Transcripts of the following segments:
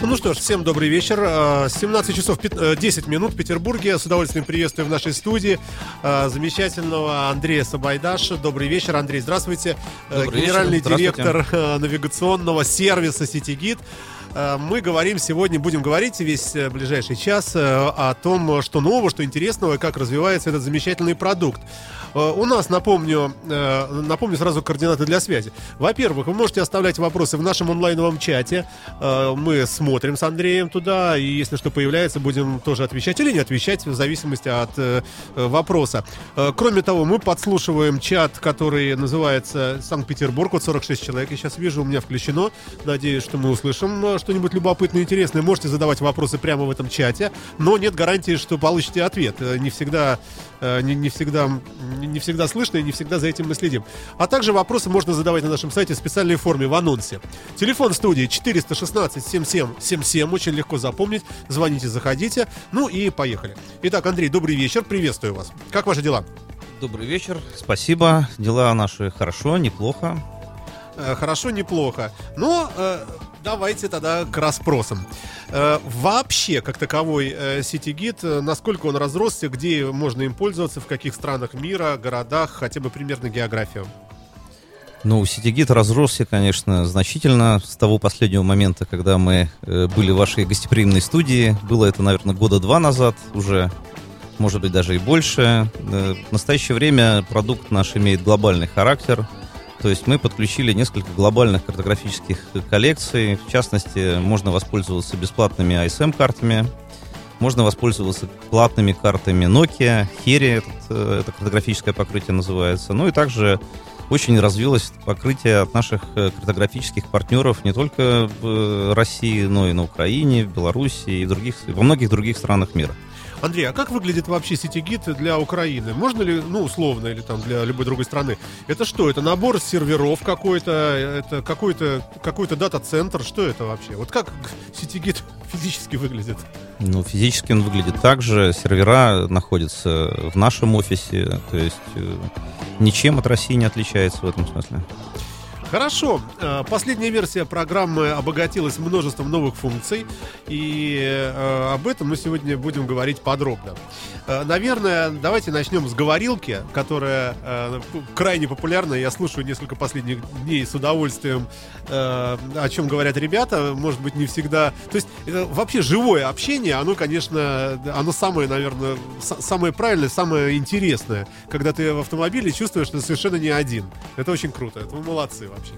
Ну что ж, всем добрый вечер. А, 17 часов пят- э, 10 минут в Петербурге. С удовольствием приветствую в нашей студии а, замечательного Андрея Сабайдаша. Добрый вечер, Андрей, здравствуйте. Э, Добрый Генеральный вечер, директор э, навигационного сервиса «Ситигид». Э, Мы говорим сегодня, будем говорить весь э, ближайший час э, о том, что нового, что интересного, и как развивается этот замечательный продукт. У нас, напомню, напомню сразу координаты для связи. Во-первых, вы можете оставлять вопросы в нашем онлайновом чате. Мы смотрим с Андреем туда, и если что появляется, будем тоже отвечать или не отвечать, в зависимости от вопроса. Кроме того, мы подслушиваем чат, который называется Санкт-Петербург. Вот 46 человек я сейчас вижу, у меня включено. Надеюсь, что мы услышим что-нибудь любопытное и интересное. Можете задавать вопросы прямо в этом чате, но нет гарантии, что получите ответ. Э, Не всегда, э, не, не всегда, не всегда слышно и не всегда за этим мы следим. А также вопросы можно задавать на нашем сайте в специальной форме в анонсе. Телефон студии 416 77 77, очень легко запомнить. Звоните, заходите. Ну и поехали. Итак, Андрей, добрый вечер, приветствую вас. Как ваши дела? Добрый вечер, спасибо. Дела наши хорошо, неплохо. Э, Хорошо, неплохо. Но э, давайте тогда к расспросам. Э, вообще, как таковой э, сетигид, э, насколько он разросся, где можно им пользоваться, в каких странах мира, городах, хотя бы примерно географию? Ну, Ситигит разросся, конечно, значительно с того последнего момента, когда мы были в вашей гостеприимной студии. Было это, наверное, года два назад уже, может быть, даже и больше. В настоящее время продукт наш имеет глобальный характер. То есть мы подключили несколько глобальных картографических коллекций. В частности, можно воспользоваться бесплатными ISM-картами, можно воспользоваться платными картами Nokia, Heri, этот, э, это картографическое покрытие называется. Ну и также очень развилось покрытие от наших э, картографических партнеров не только в э, России, но и на Украине, в Беларуси и других, во многих других странах мира. Андрей, а как выглядит вообще сетигид для Украины? Можно ли, ну, условно, или там для любой другой страны? Это что? Это набор серверов какой-то? Это какой-то какой-то дата-центр? Что это вообще? Вот как сетигид физически выглядит? Ну, физически он выглядит так же. Сервера находятся в нашем офисе, то есть э, ничем от России не отличается в этом смысле. Хорошо. Э, Последняя версия программы обогатилась множеством новых функций, и э, об этом мы сегодня будем говорить подробно. Э, Наверное, давайте начнем с говорилки, которая крайне популярна. Я слушаю несколько последних дней с удовольствием, о чем говорят ребята. Может быть, не всегда. То есть, вообще живое общение, оно, конечно, оно самое, наверное, самое правильное, самое интересное, когда ты в автомобиле чувствуешь, что совершенно не один. Это очень круто. Это вы молодцы вообще.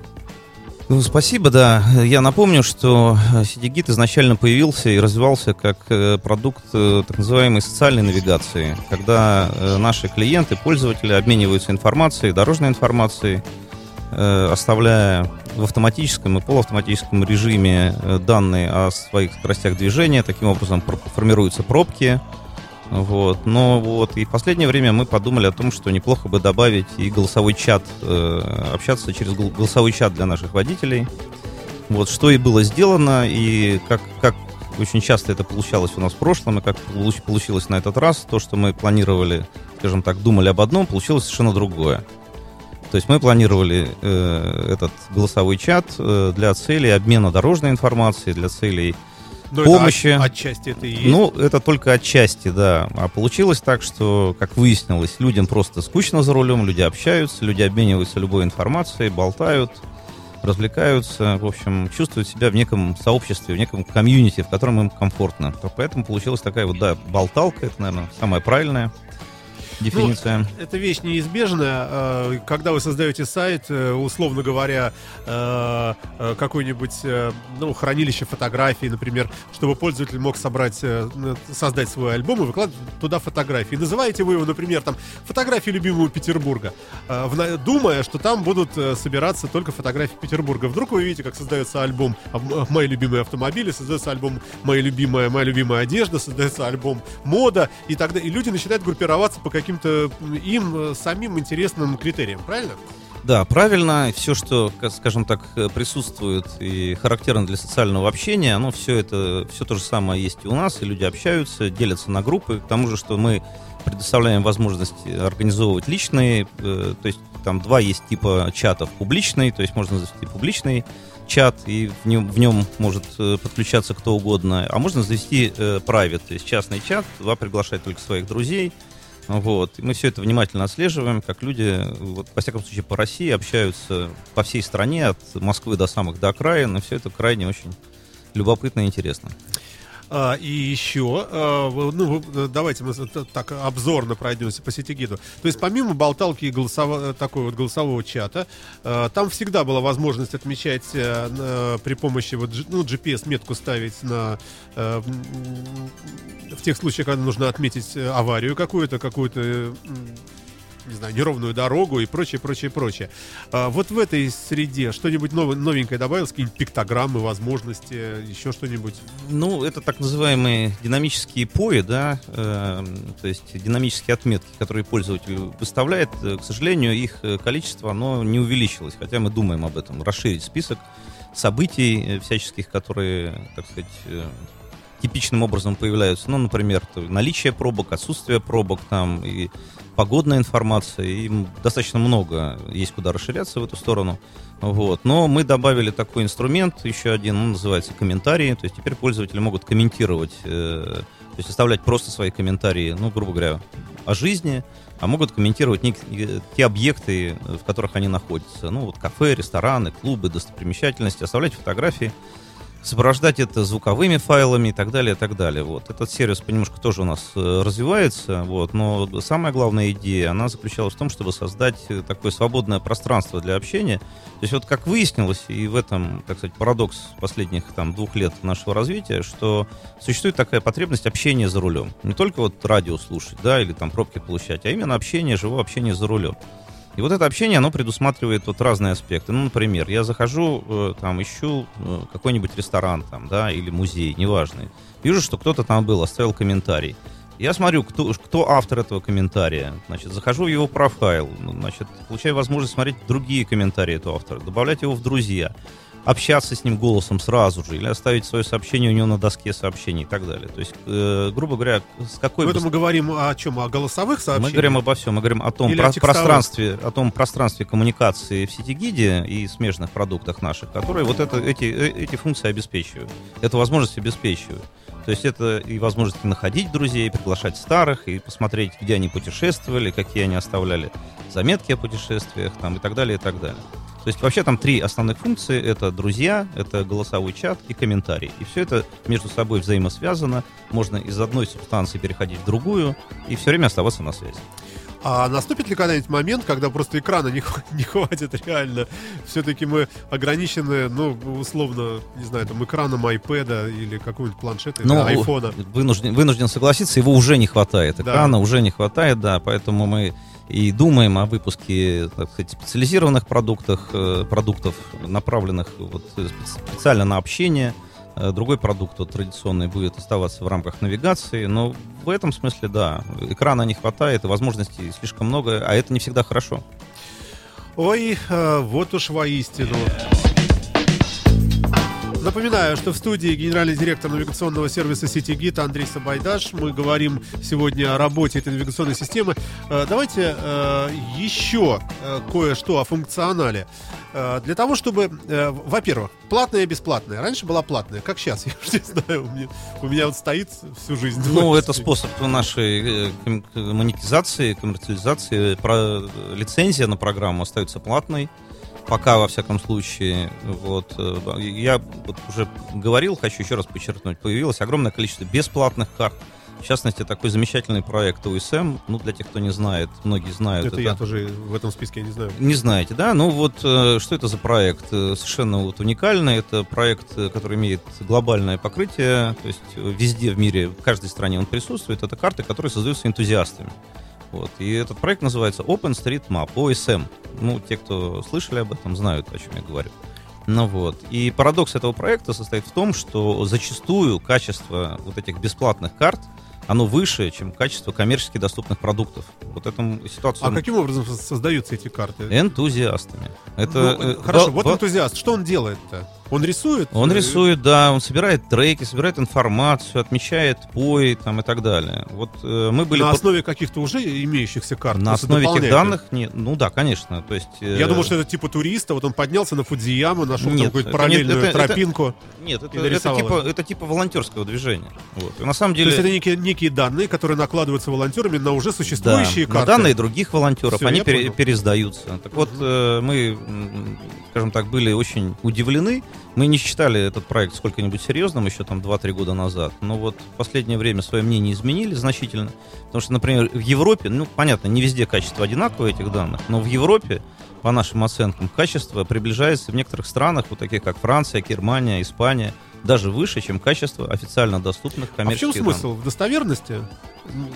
Ну, спасибо, да. Я напомню, что Сидигит изначально появился и развивался как э, продукт э, так называемой социальной навигации, когда э, наши клиенты, пользователи обмениваются информацией, дорожной информацией, э, оставляя в автоматическом и полуавтоматическом режиме э, данные о своих скоростях движения. Таким образом формируются пробки. Вот. Но вот и в последнее время мы подумали о том, что неплохо бы добавить и голосовой чат, э, общаться через гол- голосовой чат для наших водителей. Вот что и было сделано, и как, как очень часто это получалось у нас в прошлом, и как получ- получилось на этот раз, то, что мы планировали, скажем так, думали об одном, получилось совершенно другое. То есть мы планировали э, этот голосовой чат э, для целей обмена дорожной информацией, для целей Но Помощи. Это от- отчасти это и есть. ну, это только отчасти, да. А получилось так, что, как выяснилось, людям просто скучно за рулем, люди общаются, люди обмениваются любой информацией, болтают, развлекаются, в общем, чувствуют себя в неком сообществе, в неком комьюнити, в котором им комфортно. То Поэтому получилась такая вот, да, болталка, это, наверное, самая правильная дефиниция. Это вещь неизбежная. Э, Когда вы создаете сайт, э, условно говоря, э, э, какое-нибудь ну, хранилище фотографий, например, чтобы пользователь мог собрать, создать свой альбом и выкладывать туда фотографии. Называете вы его, например, там фотографии любимого Петербурга, на- думая, что там будут собираться только фотографии Петербурга. Вдруг вы видите, как создается альбом об- «Мои любимые автомобили», создается альбом «Моя любимая, моя любимая одежда», создается альбом «Мода», и тогда и люди начинают группироваться по каким-то им э, самим интересным критериям, правильно? Да, правильно. Все, что, скажем так, присутствует и характерно для социального общения, оно все это, все то же самое есть и у нас, и люди общаются, делятся на группы. К тому же, что мы предоставляем возможность организовывать личные, э, то есть там два есть типа чатов. Публичный, то есть можно завести публичный чат, и в нем, в нем может э, подключаться кто угодно. А можно завести э, private, то есть частный чат, два приглашать только своих друзей. Вот. И мы все это внимательно отслеживаем, как люди, вот, во всяком случае, по России общаются по всей стране, от Москвы до самых до окраин, и все это крайне очень любопытно и интересно. А, и еще, а, ну, давайте мы так обзорно пройдемся по сети гиду. То есть помимо болталки и голосово, такой вот голосового чата, а, там всегда была возможность отмечать а, при помощи вот, ну, GPS-метку ставить на а, в тех случаях, когда нужно отметить аварию какую-то, какую-то не знаю, неровную дорогу и прочее, прочее, прочее. А, вот в этой среде что-нибудь нов, новенькое добавилось, какие-нибудь пиктограммы, возможности, еще что-нибудь? Ну, это так называемые динамические пои, да, э, то есть динамические отметки, которые пользователь выставляет. Э, к сожалению, их э, количество, оно не увеличилось, хотя мы думаем об этом, расширить список событий всяческих, которые, так сказать, типичным образом появляются. Ну, например, наличие пробок, отсутствие пробок там и погодная информация, и достаточно много есть куда расширяться в эту сторону. Вот. Но мы добавили такой инструмент, еще один, он называется комментарии. То есть теперь пользователи могут комментировать, э, то есть оставлять просто свои комментарии, ну, грубо говоря, о жизни, а могут комментировать не, те объекты, в которых они находятся. Ну, вот кафе, рестораны, клубы, достопримечательности, оставлять фотографии сопровождать это звуковыми файлами и так далее, и так далее. Вот. Этот сервис понемножку тоже у нас э, развивается, вот, но самая главная идея, она заключалась в том, чтобы создать э, такое свободное пространство для общения. То есть вот как выяснилось, и в этом, так сказать, парадокс последних там, двух лет нашего развития, что существует такая потребность общения за рулем. Не только вот радио слушать, да, или там пробки получать, а именно общение, живое общение за рулем. И вот это общение, оно предусматривает вот разные аспекты. Ну, например, я захожу, э, там, ищу э, какой-нибудь ресторан, там, да, или музей, неважно. Вижу, что кто-то там был, оставил комментарий. Я смотрю, кто, кто автор этого комментария. Значит, захожу в его профайл. Значит, получаю возможность смотреть другие комментарии этого автора, добавлять его в друзья общаться с ним голосом сразу же, или оставить свое сообщение у него на доске сообщений и так далее. То есть, э, грубо говоря, с какой... Ну, это мы говорим о чем? О голосовых сообщениях? Мы говорим обо всем. Мы говорим о том про- пространстве, о том пространстве коммуникации в сети гиде и смежных продуктах наших, которые вот это, эти, э, эти функции обеспечивают. Эту возможность обеспечивают. То есть это и возможность находить друзей, приглашать старых, и посмотреть, где они путешествовали, какие они оставляли заметки о путешествиях там, и так далее, и так далее. То есть вообще там три основных функции. Это друзья, это голосовой чат и комментарий. И все это между собой взаимосвязано. Можно из одной субстанции переходить в другую и все время оставаться на связи. А наступит ли когда-нибудь момент, когда просто экрана не, не хватит реально? Все-таки мы ограничены, ну, условно, не знаю, там, экраном iPad или какого-нибудь планшета, ну, или айфона. Вынужден, вынужден согласиться, его уже не хватает. Экрана да. уже не хватает, да, поэтому мы и думаем о выпуске так сказать, специализированных продуктах, э, продуктов, направленных вот, специально на общение. Э, другой продукт вот, традиционный будет оставаться в рамках навигации, но в этом смысле, да, экрана не хватает, возможностей слишком много, а это не всегда хорошо. Ой, э, вот уж воистину. Напоминаю, что в студии генеральный директор навигационного сервиса CityGit Андрей Сабайдаш. Мы говорим сегодня о работе этой навигационной системы. Э, давайте э, еще э, кое-что о функционале. Для того, чтобы, во-первых, платная и бесплатная. Раньше была платная, как сейчас, я уже не знаю, у меня, у меня вот стоит всю жизнь. Ну, это способ нашей монетизации, коммерциализации. Лицензия на программу остается платной пока, во всяком случае, вот, э, я вот уже говорил, хочу еще раз подчеркнуть, появилось огромное количество бесплатных карт, в частности, такой замечательный проект USM, ну, для тех, кто не знает, многие знают. Это, это я тоже в этом списке не знаю. Не знаете, да? Ну, вот, э, что это за проект? Э, совершенно вот уникальный. Это проект, который имеет глобальное покрытие, то есть везде в мире, в каждой стране он присутствует. Это карты, которые создаются энтузиастами. Вот. И этот проект называется OpenStreetMap, OSM. Ну, те, кто слышали об этом, знают, о чем я говорю. Ну вот. И парадокс этого проекта состоит в том, что зачастую качество вот этих бесплатных карт оно выше, чем качество коммерчески доступных продуктов. Вот эту ситуацию... А каким образом создаются эти карты? Энтузиастами. Это, ну, э, хорошо, вот энтузиаст. Что он делает-то? Он рисует? Он рисует, да, он собирает треки, собирает информацию, отмечает пой там и так далее. Вот э, мы были на основе каких-то уже имеющихся карт. На основе этих данных, не, ну да, конечно, то есть. Э... Я думал, что это типа туриста, вот он поднялся на Фудзияму, нашел нет, какую-то параллельную это, тропинку. Это, нет, это, это типа это типа волонтерского движения. Вот. И на самом деле. То есть это некие, некие данные, которые накладываются волонтерами на уже существующие да, карты. На данные других волонтеров, Все, они пере, пересдаются. Так вот, э, мы, скажем так, были очень удивлены мы не считали этот проект сколько-нибудь серьезным еще там 2-3 года назад, но вот в последнее время свое мнение изменили значительно, потому что, например, в Европе, ну, понятно, не везде качество одинаковое этих данных, но в Европе, по нашим оценкам, качество приближается в некоторых странах, вот таких как Франция, Германия, Испания, даже выше, чем качество официально доступных коммерческих А в чем смысл? Данных. В достоверности?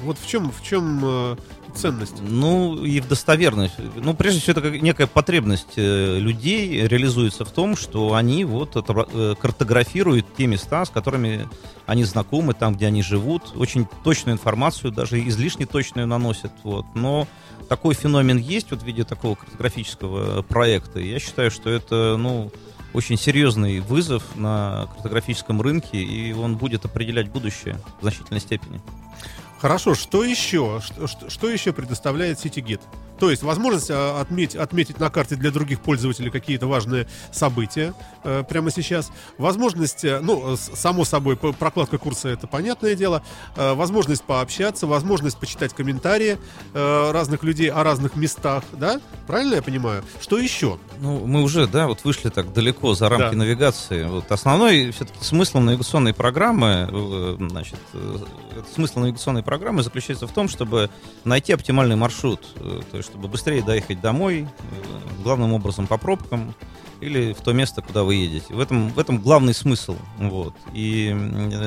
Вот в чем, в чем э, ценность? Ну, и в достоверность. Ну, прежде всего, это некая потребность э, людей реализуется в том, что они вот э, картографируют те места, с которыми они знакомы, там, где они живут. Очень точную информацию, даже излишне точную наносят. Вот. Но такой феномен есть вот в виде такого картографического проекта. Я считаю, что это, ну, очень серьезный вызов на картографическом рынке, и он будет определять будущее в значительной степени. Хорошо, что еще? Что, что еще предоставляет CityGit? То есть возможность а, отметить, отметить на карте для других пользователей какие-то важные события э, прямо сейчас. Возможность, э, ну, само собой, прокладка курса это понятное дело. Э, возможность пообщаться, возможность почитать комментарии э, разных людей о разных местах, да? Правильно я понимаю? Что еще? Ну, мы уже, да, вот вышли так далеко за рамки да. навигации. Вот основной все-таки смысл навигационной программы, э, значит, э, смысл навигационной программы заключается в том, чтобы найти оптимальный маршрут. То есть чтобы быстрее доехать домой, э, главным образом по пробкам, или в то место, куда вы едете. В этом, в этом главный смысл. Вот. И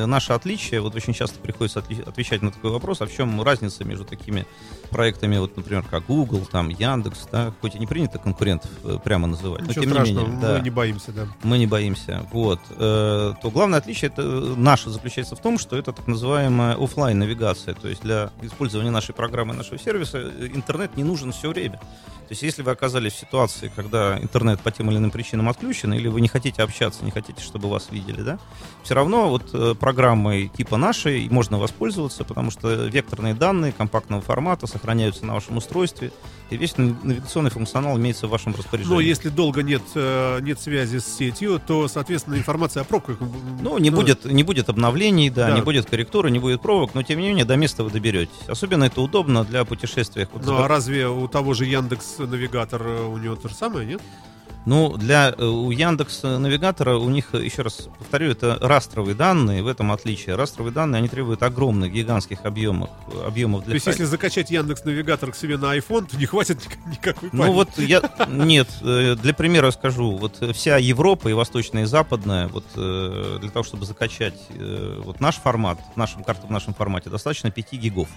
наше отличие, вот очень часто приходится отвечать на такой вопрос, а в чем разница между такими проектами, вот, например, как Google, там, Яндекс, да, хоть и не принято конкурентов э, прямо называть, Ничего но тем страшного, не менее. Да, мы не боимся, да. Мы не боимся. Вот. Э, то главное отличие это наше заключается в том, что это так называемая офлайн навигация то есть для использования нашей программы, нашего сервиса э, интернет не нужен все время. То есть, если вы оказались в ситуации, когда интернет по тем или иным причинам отключен, или вы не хотите общаться, не хотите, чтобы вас видели, да, все равно вот э, программой типа нашей можно воспользоваться, потому что векторные данные компактного формата сохраняются на вашем устройстве, и весь навигационный функционал имеется в вашем распоряжении. Но если долго нет, э, нет связи с сетью, то, соответственно, информация о пробках... Ну, не, ну, будет, не будет обновлений, да, да, не будет корректуры, не будет пробок, но, тем не менее, до места вы доберетесь. Особенно это удобно для путешествий. Вот ну, а разве у того же Яндекс навигатор, э, у него то же самое, нет? Ну, для э, у Яндекс навигатора у них, еще раз повторю, это растровые данные, в этом отличие. Растровые данные, они требуют огромных, гигантских объемов, объемов для То есть, если закачать Яндекс навигатор к себе на iPhone, то не хватит никакой памяти? Ну, вот я... Нет, э, для примера скажу. Вот вся Европа и Восточная, и Западная, вот для того, чтобы закачать вот наш формат, нашим карту в нашем формате, достаточно 5 гигов.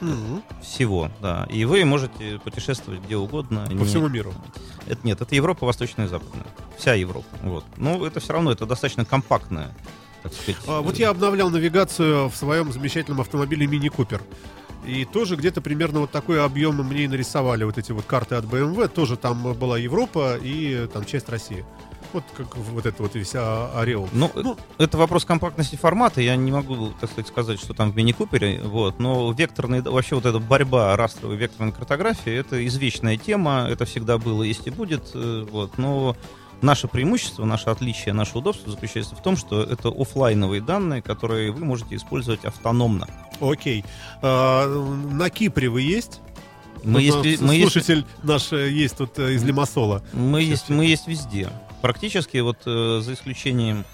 Угу. Всего, да. И вы можете путешествовать где угодно. По не... всему миру. Это нет, это Европа, Восточная и Западная. Вся Европа. Вот. Но это все равно, это достаточно компактная. Так сказать. А, вот я обновлял навигацию в своем замечательном автомобиле Мини Купер. И тоже где-то примерно вот такой объем мне и нарисовали вот эти вот карты от BMW. Тоже там была Европа и там часть России. Вот как вот это вот весь ореол. Ну, ну, это вопрос компактности формата. Я не могу, так сказать, сказать, что там в мини-купере. Вот, но векторный, вообще вот эта борьба растровой векторной картографии, это извечная тема. Это всегда было, есть и будет. Э, вот, но наше преимущество, наше отличие, наше удобство заключается в том, что это офлайновые данные, которые вы можете использовать автономно. Окей. А, на Кипре вы есть? Мы есть, мы слушатель есть, наш э, есть тут э, из Лимассола. Мы есть, мы есть везде. Практически, вот э, за исключением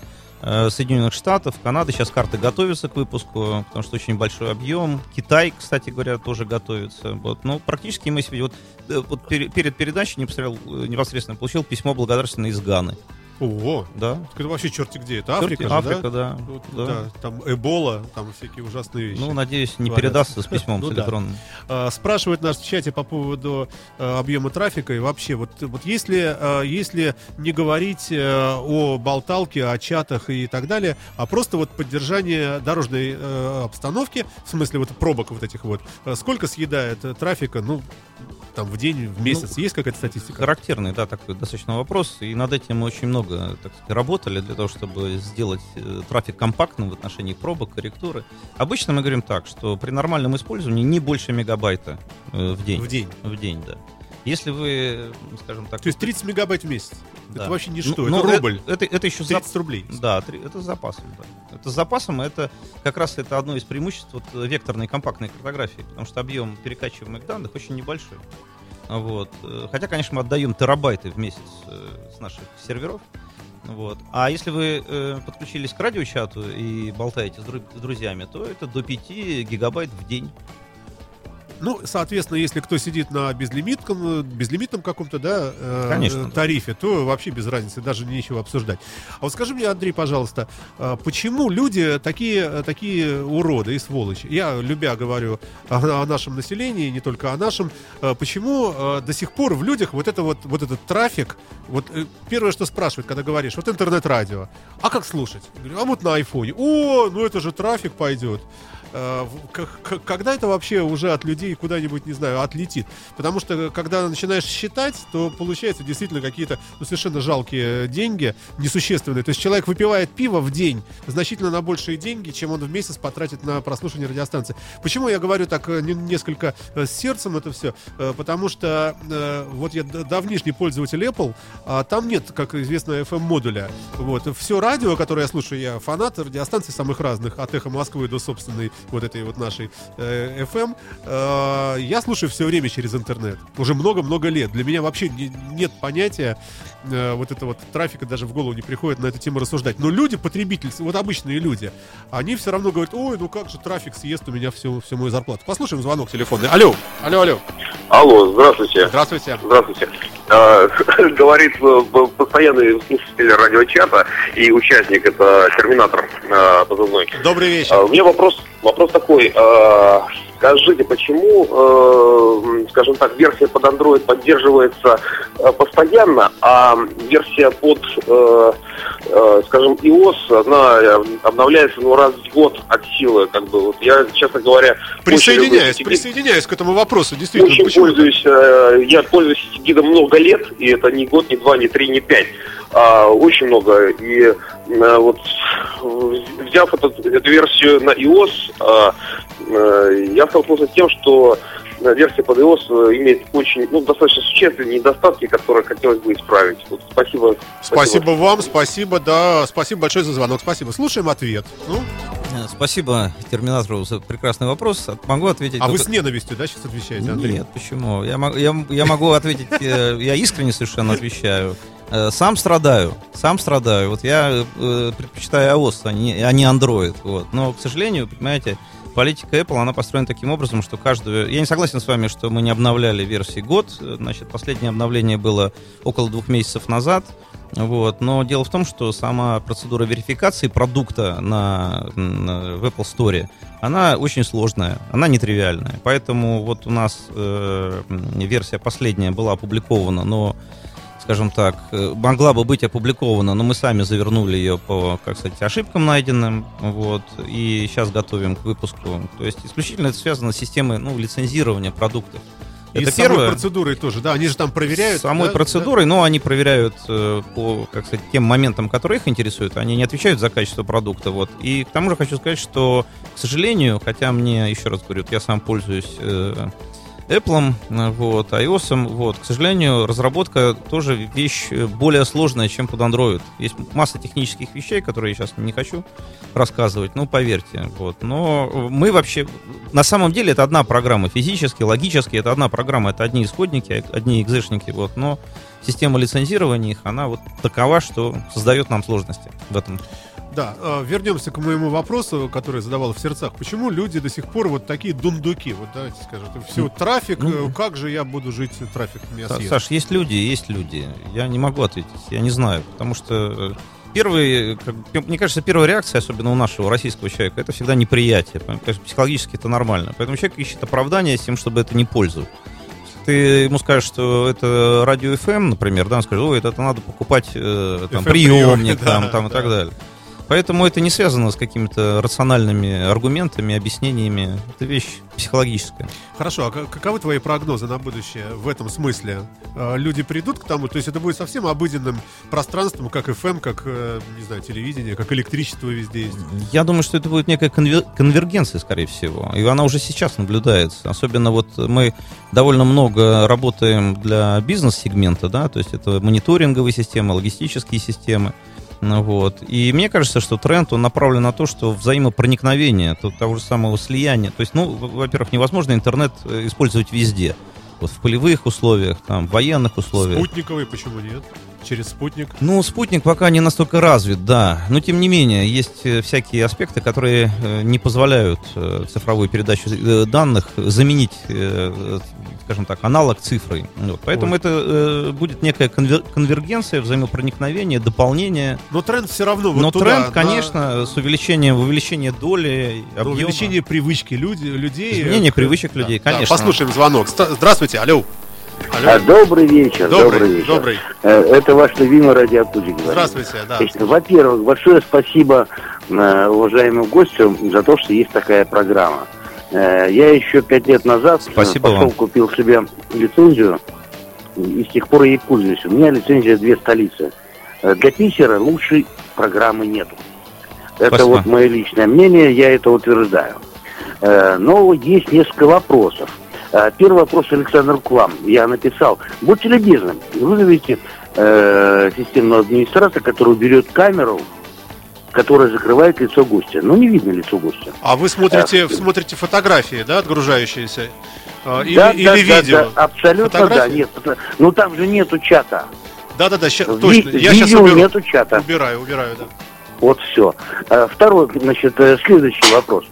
э, Соединенных Штатов, Канады, сейчас карты готовятся к выпуску, потому что очень большой объем. Китай, кстати говоря, тоже готовится. Вот, но практически мы себе... Вот, э, вот пер, перед передачей непосредственно, непосредственно получил письмо благодарственное из Ганы. О, Да. это вообще черти где. Это Черти- Африка, Африка, да? да. Вот, да. да, там Эбола, там всякие ужасные вещи. Ну, надеюсь, не передастся с письмом Ну с да. электронным. А, Спрашивают нас в чате по поводу э, объема трафика и вообще, вот, вот если, э, если не говорить э, о болталке, о чатах и так далее, а просто вот поддержание дорожной обстановки, в смысле вот пробок вот этих вот, сколько съедает трафика, ну, там в день, в месяц, есть какая-то статистика? Характерный, да, такой достаточно вопрос. И над этим мы очень много, так сказать, работали для того, чтобы сделать э, трафик компактным в отношении пробок, корректуры. Обычно мы говорим так, что при нормальном использовании не больше мегабайта э, в день. В день. В день, да. Если вы, скажем так... То есть 30 мегабайт в месяц. да. Это вообще ничто, Ну, это ну, рубль. Это, это еще за- 30 рублей. Да, это с запасом. Да. Это с запасом, это как раз это одно из преимуществ вот, э, векторной компактной картографии, потому что объем перекачиваемых данных очень небольшой. Вот. Э, Хотя, конечно, мы отдаем терабайты в месяц э, с наших серверов. Вот. А если вы э, подключились к радиочату и болтаете с, дру- с друзьями, то это до 5 гигабайт в день. Ну, соответственно, если кто сидит на безлимитном, безлимитном каком-то, да, э, Конечно. тарифе, то вообще без разницы, даже нечего обсуждать. А вот скажи мне, Андрей, пожалуйста, э, почему люди такие, такие уроды и сволочи? Я, любя, говорю о, о нашем населении, не только о нашем, э, почему э, до сих пор в людях вот, это вот, вот этот трафик, вот первое, что спрашивают, когда говоришь, вот интернет-радио, а как слушать? Говорю, а вот на айфоне. О, ну это же трафик пойдет. Э, когда это вообще уже от людей куда-нибудь, не знаю, отлетит? Потому что когда начинаешь считать, то получается действительно какие-то ну, совершенно жалкие деньги, несущественные. То есть человек выпивает пиво в день значительно на большие деньги, чем он в месяц потратит на прослушивание радиостанции. Почему я говорю так э, не- несколько э, с сердцем это все? Э, Потому что э, вот я давнишний пользователь Apple, а там нет, как известно, FM-модуля. Вот. Все радио, которое я слушаю, я фанат радиостанций самых разных, от «Эхо Москвы» до собственной вот этой вот нашей э, FM. Э, я слушаю все время через интернет. Уже много-много лет. Для меня вообще не- нет понятия э, вот этого вот трафика, даже в голову не приходит на эту тему рассуждать. Но люди, потребители, вот обычные люди, они все равно говорят, ой, ну как же трафик съест у меня всю, всю мою зарплату. Послушаем звонок телефонный. Алло, алло, алло. Алло, здравствуйте. Здравствуйте. Здравствуйте. А, Говорит э, постоянный слушатель радиочата и участник, это Терминатор а, позывной. Добрый вечер. А, У меня вопрос, вопрос такой. Скажите, почему, э, скажем так, версия под Android поддерживается э, постоянно, а версия под, э, э, скажем, iOS, она э, обновляется ну, раз в год от силы, как бы. Вот я, честно говоря, очень люблю Присоединяюсь, присоединяюсь к этому вопросу, действительно. очень пользуюсь, э, я пользуюсь гидом много лет, и это не год, не два, не три, не пять. А, очень много. И э, вот взяв эту, эту версию на iOS, а, э, я столкнулся с тем, что э, версия под iOS имеет очень, ну, достаточно существенные недостатки, которые хотелось бы исправить. Вот, спасибо. Спасибо вам, спасибо, да, спасибо большое за звонок, спасибо. Слушаем ответ. Ну, Спасибо Терминатору за прекрасный вопрос. Могу ответить... а вы только- с ненавистью, да, сейчас отвечаете, Андрей? Нет, почему? Я, мог- я, я могу ответить, э, я искренне совершенно отвечаю. Э, Сам страдаю, сам страдаю. Вот я э, предпочитаю iOS, а не, а не Android. Вот. Но, к сожалению, понимаете, политика Apple, она построена таким образом, что каждую... Я не согласен с вами, что мы не обновляли версии год. Значит, последнее обновление было около двух месяцев назад. Вот. Но дело в том, что сама процедура верификации продукта на, на- в Apple Store, она очень сложная, она нетривиальная. Поэтому вот у нас э, версия последняя была опубликована, но, скажем так, э, могла бы быть опубликована, но мы сами завернули ее по, как сказать, ошибкам найденным, вот, и сейчас готовим к выпуску. То есть исключительно это связано с системой ну, лицензирования продуктов. И это с самой первое. процедурой тоже, да, они же там проверяют. Самой да, процедурой, но они проверяют э, по, как сказать, тем моментам, которые их интересуют. Они не отвечают за качество продукта. Вот. И к тому же хочу сказать, что, к сожалению, хотя мне, еще раз говорю, я сам пользуюсь э, Apple, вот, iOS, вот, к сожалению, разработка тоже вещь э, более сложная, чем под Android. Есть масса технических вещей, которые я сейчас не хочу рассказывать, ну, поверьте. Вот. Но мы вообще, на самом деле, это одна программа физически, логически, это одна программа, это одни исходники, одни экзешники, вот, но система лицензирования их, она вот такова, что создает нам сложности в этом. Да, э, вернемся к моему вопросу, который задавал в сердцах. Почему люди до сих пор вот такие дундуки? Вот давайте скажем, все, трафик, Ну, э, как же я буду жить, трафик меня съест? Саш, есть люди, есть люди. Я не могу ответить, я не знаю, потому что э, первый, как- мне кажется, первая реакция, особенно у нашего российского человека, это всегда неприятие. Конечно, психологически это нормально. Поэтому человек ищет оправдание с тем, чтобы это не пользовать. Ты ему скажешь, что это радио FM, например, да, он скажет, ой, это, надо покупать э, там, FM-приемник, приемник там, да, там, и да. так далее. Поэтому это не связано с какими-то рациональными аргументами, объяснениями. Это вещь психологическая. Хорошо, а как- каковы твои прогнозы на будущее в этом смысле? Э, Люди придут к тому, то есть это будет совсем обыденным пространством, как FM, как, э, не знаю, телевидение, как электричество везде есть. Я думаю, что это будет некая конвер- конвергенция, скорее всего. И она уже сейчас наблюдается. Особенно вот мы довольно много работаем для бизнес-сегмента, да, то есть это мониторинговые системы, логистические системы. Ну, вот. И мне кажется, что тренд, он направлен на то, что взаимопроникновение, то, того же самого слияния. То есть, ну, во-первых, невозможно интернет э, использовать везде. Вот в полевых условиях, там, в военных условиях. Спутниковый, почему нет? Через спутник. Ну, спутник пока не настолько развит, да. Но тем не менее, есть э, всякие аспекты, которые э, не позволяют э, цифровую передачу данных заменить, скажем так, аналог цифрой. Вот. Поэтому Ой. это будет некая конвер- конвергенция, взаимопроникновение, дополнение. Но тренд все равно вот Но туда, тренд, на- конечно, с увеличением, увеличение доли, объема. увеличение привычки люди, людей. Изменение к- привычек людей, Да, конечно. послушаем звонок. Здравствуйте, алло. Алло. А, Добрый вечер, добрый, добрый, вечер. добрый. Э, Это ваш любимый говорит. Здравствуйте, да. Во-первых, большое спасибо э, уважаемым гостям за то, что есть такая программа. Э, Я еще пять лет назад Спасибо пошел, вам. купил себе лицензию и с тех пор ей пользуюсь. У меня лицензия две столицы. Для Питера лучшей программы нету. Это Спасибо. вот мое личное мнение, я это утверждаю. Но есть несколько вопросов. Э, Первый вопрос Александр к вам. Я написал. Будьте любезны, вызовите э, системного администратора, который уберет камеру, которая закрывает лицо гостя. Ну, не видно лицо гостя. А вы смотрите, Э, смотрите фотографии, да, отгружающиеся? А, Или, да, или да, видео? да, абсолютно Фотографии? да. Нет, ну там же нету чата. Да-да-да, ща- Ви- точно. Я сейчас видео уберу. нету чата. Убираю, убираю, да. Вот все. Второй, значит, э, следующий вопрос.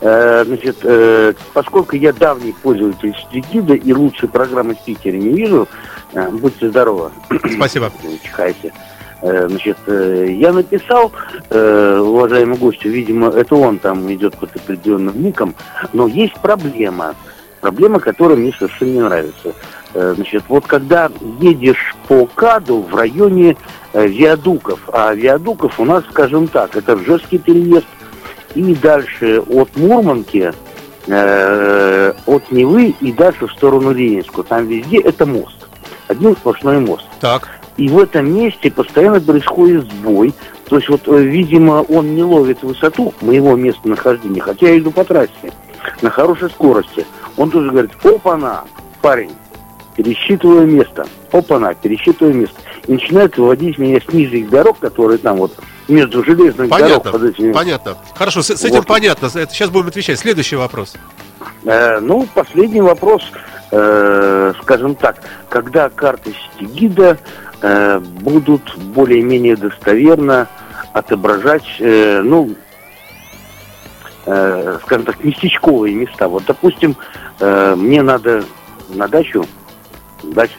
Э, Значит, э, поскольку я давний пользователь Стигида и лучшей программы в Питере не вижу, э, будьте здоровы. Спасибо. Чихайте. Значит, я написал уважаемому гостю, видимо, это он там идет под определенным ником, но есть проблема. Проблема, которая мне совершенно не нравится. Значит, вот когда едешь по КАДу в районе Виадуков, а Виадуков у нас, скажем так, это Ржевский переезд, и дальше от Мурманки, э, от Невы и дальше в сторону Ленинскую. Там везде это мост. Один сплошной мост. Так. И в этом месте постоянно происходит сбой. То есть вот, э, видимо, он не ловит высоту моего местонахождения, хотя я иду по трассе на хорошей скорости. Он тоже говорит, опа-на, парень, пересчитываю место. Опа-на, пересчитываю место. И начинает выводить меня с нижних дорог, которые там вот между железных дорог Понятно, под этими понятно. Хорошо, с, с этим Вот. понятно. Это сейчас будем отвечать. Следующий вопрос. Э, ну, последний вопрос, э, скажем так, когда карты Стигида э, будут более-менее достоверно отображать, э, ну, э, скажем так, местечковые места. Вот, допустим, э, мне надо на дачу дать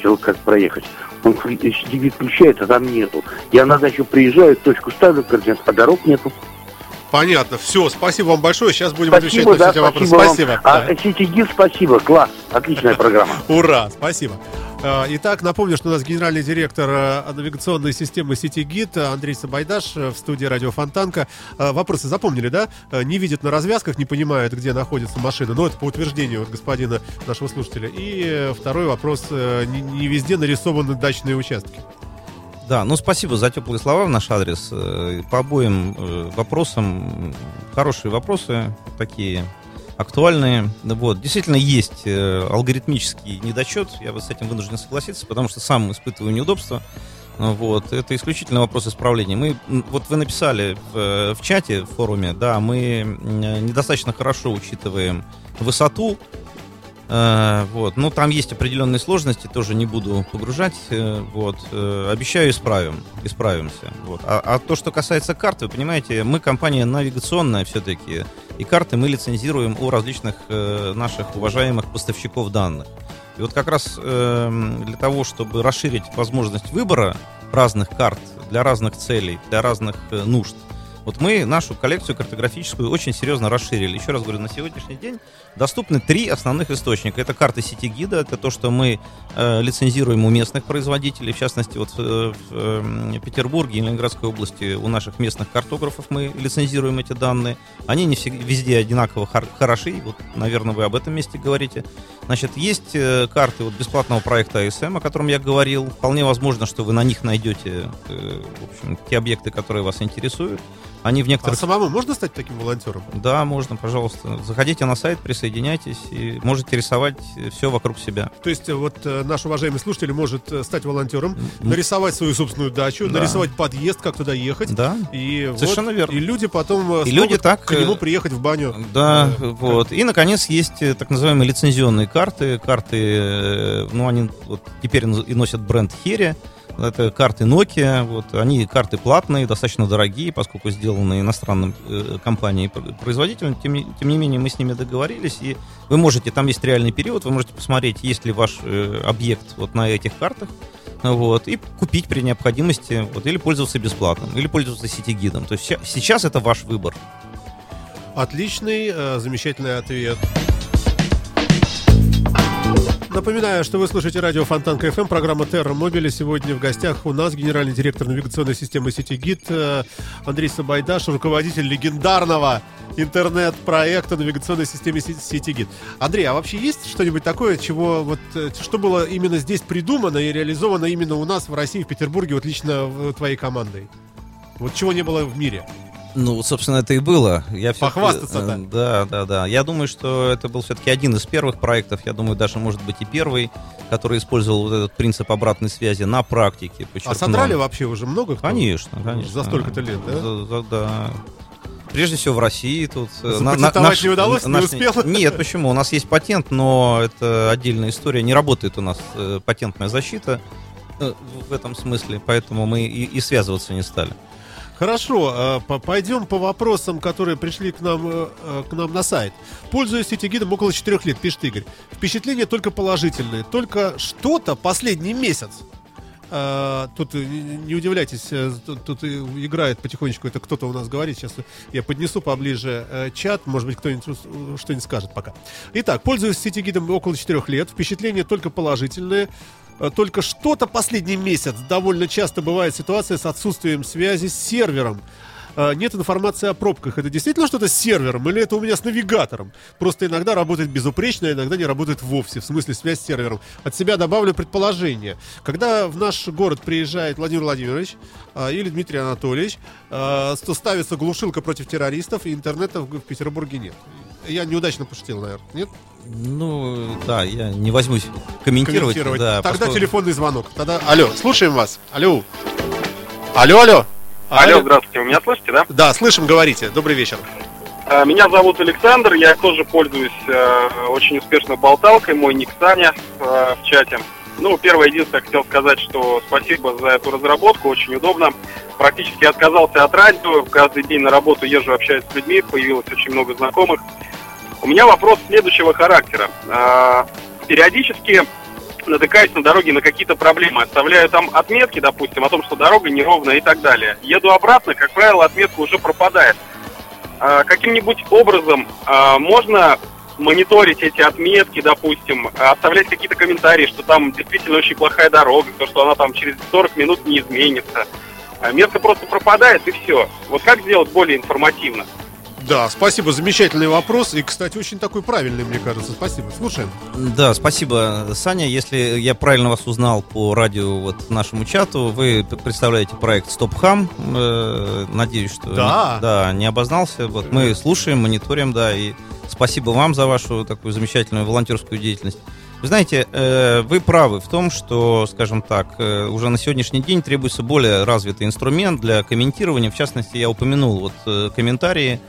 человек как проехать. Он Стигид включает, а там нету. Я на дачу приезжаю, точку ставлю, координат, а дорог нету. Понятно. Все, спасибо вам большое. Сейчас будем Спасибо, отвечать на да, все эти вопросы. спасибо вам. Спасибо. А да. Спасибо, класс, отличная программа. Ура, спасибо. Э, Итак, напомню, что у нас генеральный директор э, навигационной системы CityGit Андрей Сабайдаш э, в студии радио Фонтанка. Э, Вопросы запомнили, да? Э, Не видят на развязках, не понимают, где находится машина. Но это по утверждению вот господина нашего слушателя. И второй вопрос. Не не везде нарисованы дачные участки. Да, ну спасибо за теплые слова в наш адрес. По обоим вопросам хорошие вопросы, такие актуальные. Вот. Действительно есть э, алгоритмический недочет, я вот с этим вынужден согласиться, потому что сам испытываю неудобства. Ну Вот. Это исключительно вопрос исправления. Мы, вот вы написали в, э, в чате, в форуме, да, мы м, недостаточно хорошо учитываем высоту Э, вот. Ну, там есть определенные сложности, тоже не буду погружать. Э, вот. Э, обещаю, исправим. Исправимся. Вот. А, а то, что касается карт, вы понимаете, мы компания навигационная все-таки. И карты мы лицензируем у различных э, наших уважаемых поставщиков данных. И вот как раз э, для того, чтобы расширить возможность выбора разных карт для разных целей, для разных э, нужд, вот мы нашу коллекцию картографическую очень серьезно расширили. Еще раз говорю, на сегодняшний день доступны три основных источника. Это карты сети гида, это то, что мы э, лицензируем у местных производителей. В частности, вот э, в э, Петербурге и Ленинградской области у наших местных картографов мы лицензируем эти данные. Они не все, везде одинаково хор- хороши. Вот, наверное, вы об этом месте говорите. Значит, есть э, карты вот, бесплатного проекта ASM, о котором я говорил. Вполне возможно, что вы на них найдете э, в общем, те объекты, которые вас интересуют. Они в А некоторых... самому можно стать таким волонтером? Да, можно, пожалуйста. Заходите на сайт, присоединяйтесь и можете рисовать все вокруг себя. То есть э, вот э, наш уважаемый слушатель может э, стать волонтером, нарисовать свою собственную дачу, Да. нарисовать подъезд, как туда ехать. Да, И Совершенно вот, верно. И люди потом э, И люди так, к нему э, приехать в баню. Да, Э, вот. И, наконец, есть э, так называемые лицензионные карты. Карты, э, ну, они вот теперь и носят бренд Хери. Это карты Nokia. Вот. Они карты платные, достаточно дорогие, поскольку сделаны иностранным э, компанией производителем. Тем, тем не менее, мы с ними договорились. И вы можете, там есть реальный период, вы можете посмотреть, есть ли ваш э, объект вот на этих картах. Вот, и купить при необходимости, вот, или пользоваться бесплатным, или пользоваться сети-гидом. То есть сейчас это ваш выбор. Отличный, э, замечательный ответ. Напоминаю, что вы слушаете радио Фонтанка ФМ, программа Терра Мобиле. Сегодня в гостях у нас генеральный директор навигационной системы Сити Гид э, Андрей Сабайдаш, руководитель легендарного интернет-проекта навигационной системы Си- Сити Гид. Андрей, а вообще есть что-нибудь такое, чего вот э, что было именно здесь придумано и реализовано именно у нас в России, в Петербурге, вот лично твоей командой? Вот чего не было в мире? Ну, собственно, это и было. Я Похвастаться, да. э, Да, да, да. Я думаю, что это был все-таки один из первых проектов. Я думаю, даже, может быть, и первый, который использовал вот этот принцип обратной связи на практике. А подчеркну. содрали вообще уже много кто? Конечно, конечно. За столько-то лет, да? За- за- да. Прежде всего в России тут... э, Запатентовать не удалось, не успел? Нет, почему? У нас есть патент, но это отдельная история. Не работает у нас э, патентная защита э, в этом смысле, поэтому мы и, и связываться не стали. Хорошо, э, по- пойдем по вопросам, которые пришли к нам, э, э, к нам на сайт. Пользуюсь этим гидом около 4 лет, пишет Игорь. Впечатления только положительные. Только что-то последний месяц. Тут не удивляйтесь, тут, играет потихонечку, это кто-то у нас говорит. Сейчас я поднесу поближе чат, может быть, кто-нибудь что-нибудь скажет пока. Итак, пользуюсь сети-гидом около 4 лет. Впечатления только положительные. Э, Только что-то последний месяц довольно часто бывает ситуация с отсутствием связи с сервером. Э, Нет информации о пробках. Это действительно что-то с сервером или это у меня с навигатором? Просто иногда работает безупречно, иногда не работает вовсе, в смысле связь с сервером. От себя добавлю предположение. Когда в наш город приезжает Владимир Владимирович э, или Дмитрий Анатольевич, то ставится глушилка против террористов, и интернета в Петербурге нет. Я неудачно пошутил, наверное. Нет? Ну, да, я не возьмусь комментировать. комментировать. да, Тогда поскольку- телефонный звонок. Тогда... Алло, слушаем вас. Алло. Алло, алло. Алло, здравствуйте, вы меня слышите, да? Да, слышим, говорите. Добрый вечер. А, Меня зовут Александр, я тоже пользуюсь э, очень успешно болталкой, мой ник Саня э, в чате. Ну, первое, единственное, хотел сказать, что спасибо за эту разработку, очень удобно. Практически отказался от радио, каждый день на работу езжу, общаюсь с людьми, появилось очень много знакомых. У меня вопрос следующего характера. А, Периодически натыкаюсь на дороге на какие-то проблемы, оставляю там отметки, допустим, о том, что дорога неровная и так далее. Еду обратно, как правило, отметка уже пропадает. А, каким-нибудь образом а, можно мониторить эти отметки, допустим, оставлять какие-то комментарии, что там действительно очень плохая дорога, то, что она там через 40 минут не изменится. А метка просто пропадает и все. Вот как сделать более информативно? Да, спасибо, замечательный вопрос. И, кстати, очень такой правильный, мне кажется. Спасибо. Слушаем. Да, спасибо, Саня. Если я правильно вас узнал по радио, вот нашему чату, вы представляете проект Стопхам. Э, надеюсь, что Да. не, да, не обознался. Вот мы слушаем, мониторим, да, и спасибо вам за вашу такую замечательную волонтерскую деятельность. Вы знаете, э, вы правы в том, что, скажем так, э, уже на сегодняшний день требуется более развитый инструмент для комментирования. В частности, я упомянул вот комментарии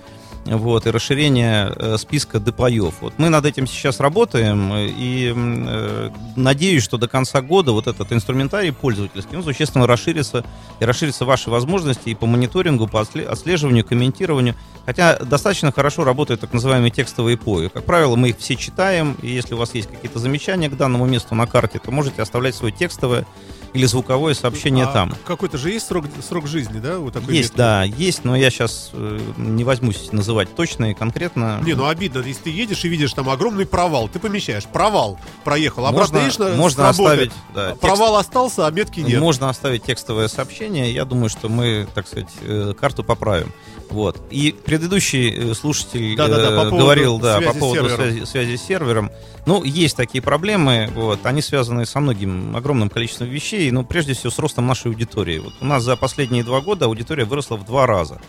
вот, и расширение э, списка депоев. Вот мы над этим сейчас работаем, и э, надеюсь, что до конца года вот этот инструментарий пользовательский, он существенно расширится, и расширятся ваши возможности и по мониторингу, по отслеживанию, комментированию. Хотя достаточно хорошо работают так называемые текстовые пои. Как правило, мы их все читаем, и если у вас есть какие-то замечания к данному месту на карте, то можете оставлять свое текстовое или звуковое сообщение А там. Какой-то же есть срок, срок жизни, да? Вот такой Есть, метод? да, есть, но я сейчас э, не возьмусь называть точно и конкретно. Не, ну обидно, если ты едешь и видишь там огромный провал, ты помещаешь, провал проехал, обратно можно, едешь, на- можно оставить, да, текст- провал остался, а метки нет. Можно оставить текстовое сообщение. Я думаю, что мы, так сказать, э, карту поправим. Вот. И предыдущий э, слушатель Да-да-да, э, по поводу говорил, да, по поводу связи, связи с сервером. Ну, есть такие проблемы, вот, они связаны со многим, огромным количеством вещей, но прежде всего с ростом нашей аудитории. Вот у нас за последние два года аудитория выросла в два раза.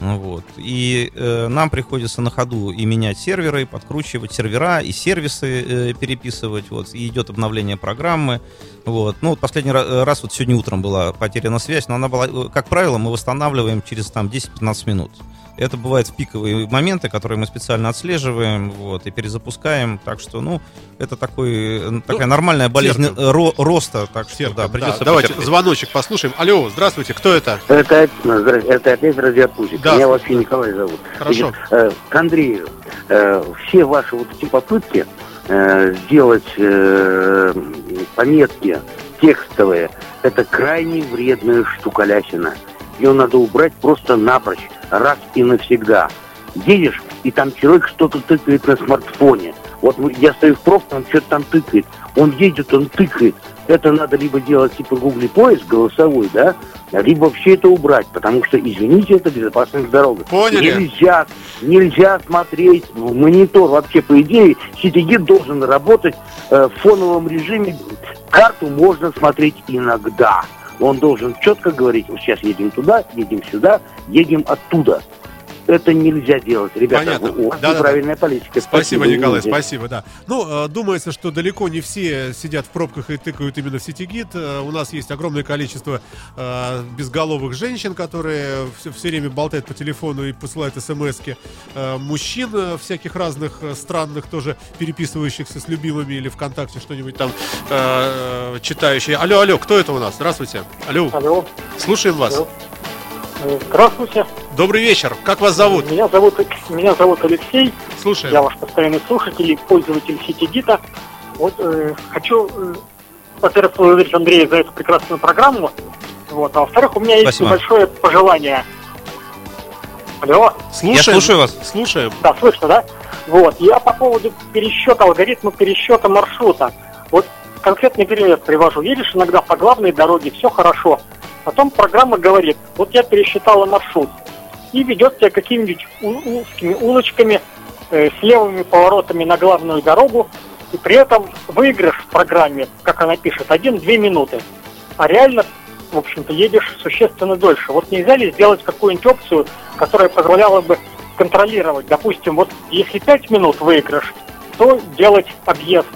Ну Вот. И э, нам приходится на ходу и менять серверы, и подкручивать сервера, и сервисы э, переписывать. Вот. И идет обновление программы. Вот. Ну, вот последний ра- раз, вот сегодня утром была потеряна связь, но она была, э, как правило, мы восстанавливаем через там 10-15 минут. Это бывает в пиковые моменты, которые мы специально отслеживаем вот, и перезапускаем. Так что, ну, это такой, такая нормальная болезнь э, ро- роста. Так что, Терпим, да, да. придется Давайте потерпеть. звоночек послушаем. Алло, здравствуйте, кто это? Это, это опять радиопузик. Да. Меня вообще Николай зовут. Хорошо. Значит, э, к Андрею. Э, все ваши вот эти попытки э, сделать э, пометки текстовые, это крайне вредная штукалясина. Ее надо убрать просто напрочь, раз и навсегда. Едешь, и там человек что-то тыкает на смартфоне. Вот я стою в пробке, он что-то там тыкает. Он едет, он тыкает. Это надо либо делать типа Google поиск голосовой, да, либо вообще это убрать, потому что, извините, это безопасность дорога. Поняли. Нельзя, нельзя смотреть в монитор. Вообще, по идее, сетигид должен работать э, в фоновом режиме. Карту можно смотреть иногда. Он должен четко говорить, вот сейчас едем туда, едем сюда, едем оттуда. Это нельзя делать, ребята. Понятно. У вас Да-да-да. неправильная политика. Спасибо, Николай, извините. спасибо, да. Ну, э, думается, что далеко не все сидят в пробках и тыкают именно в сетигид. Э, У нас есть огромное количество э, безголовых женщин, которые все, все время болтают по телефону и посылают смс-ки. Э, мужчин э, всяких разных э, странных тоже переписывающихся с любимыми или ВКонтакте что-нибудь там э, читающие. Алло, алло, кто это у нас? Здравствуйте. Алло, Алло, слушаем вас. Алло. Здравствуйте. Добрый вечер. Как вас зовут? Меня зовут, меня зовут Алексей. Слушаем. Я ваш постоянный слушатель и пользователь сети Гита. Вот э, хочу, э, во-первых, благодарить Андрея за эту прекрасную программу. Вот, а во-вторых, у меня есть Спасибо. небольшое пожелание. Алло, Слушаем. Я слушаю вас. Слушаем. да, слышно, да? Вот, я по поводу пересчета, алгоритма пересчета маршрута. Вот конкретный пример привожу. Едешь иногда по главной дороге, все хорошо. Потом программа говорит, вот я пересчитала маршрут. И ведет тебя какими-нибудь узкими улочками, э, с левыми поворотами на главную дорогу. И при этом выигрыш в программе, как она пишет, 1-2 минуты. А реально, в общем-то, едешь существенно дольше. Вот нельзя ли сделать какую-нибудь опцию, которая позволяла бы контролировать? Допустим, вот если 5 минут выигрыш, то делать объезд.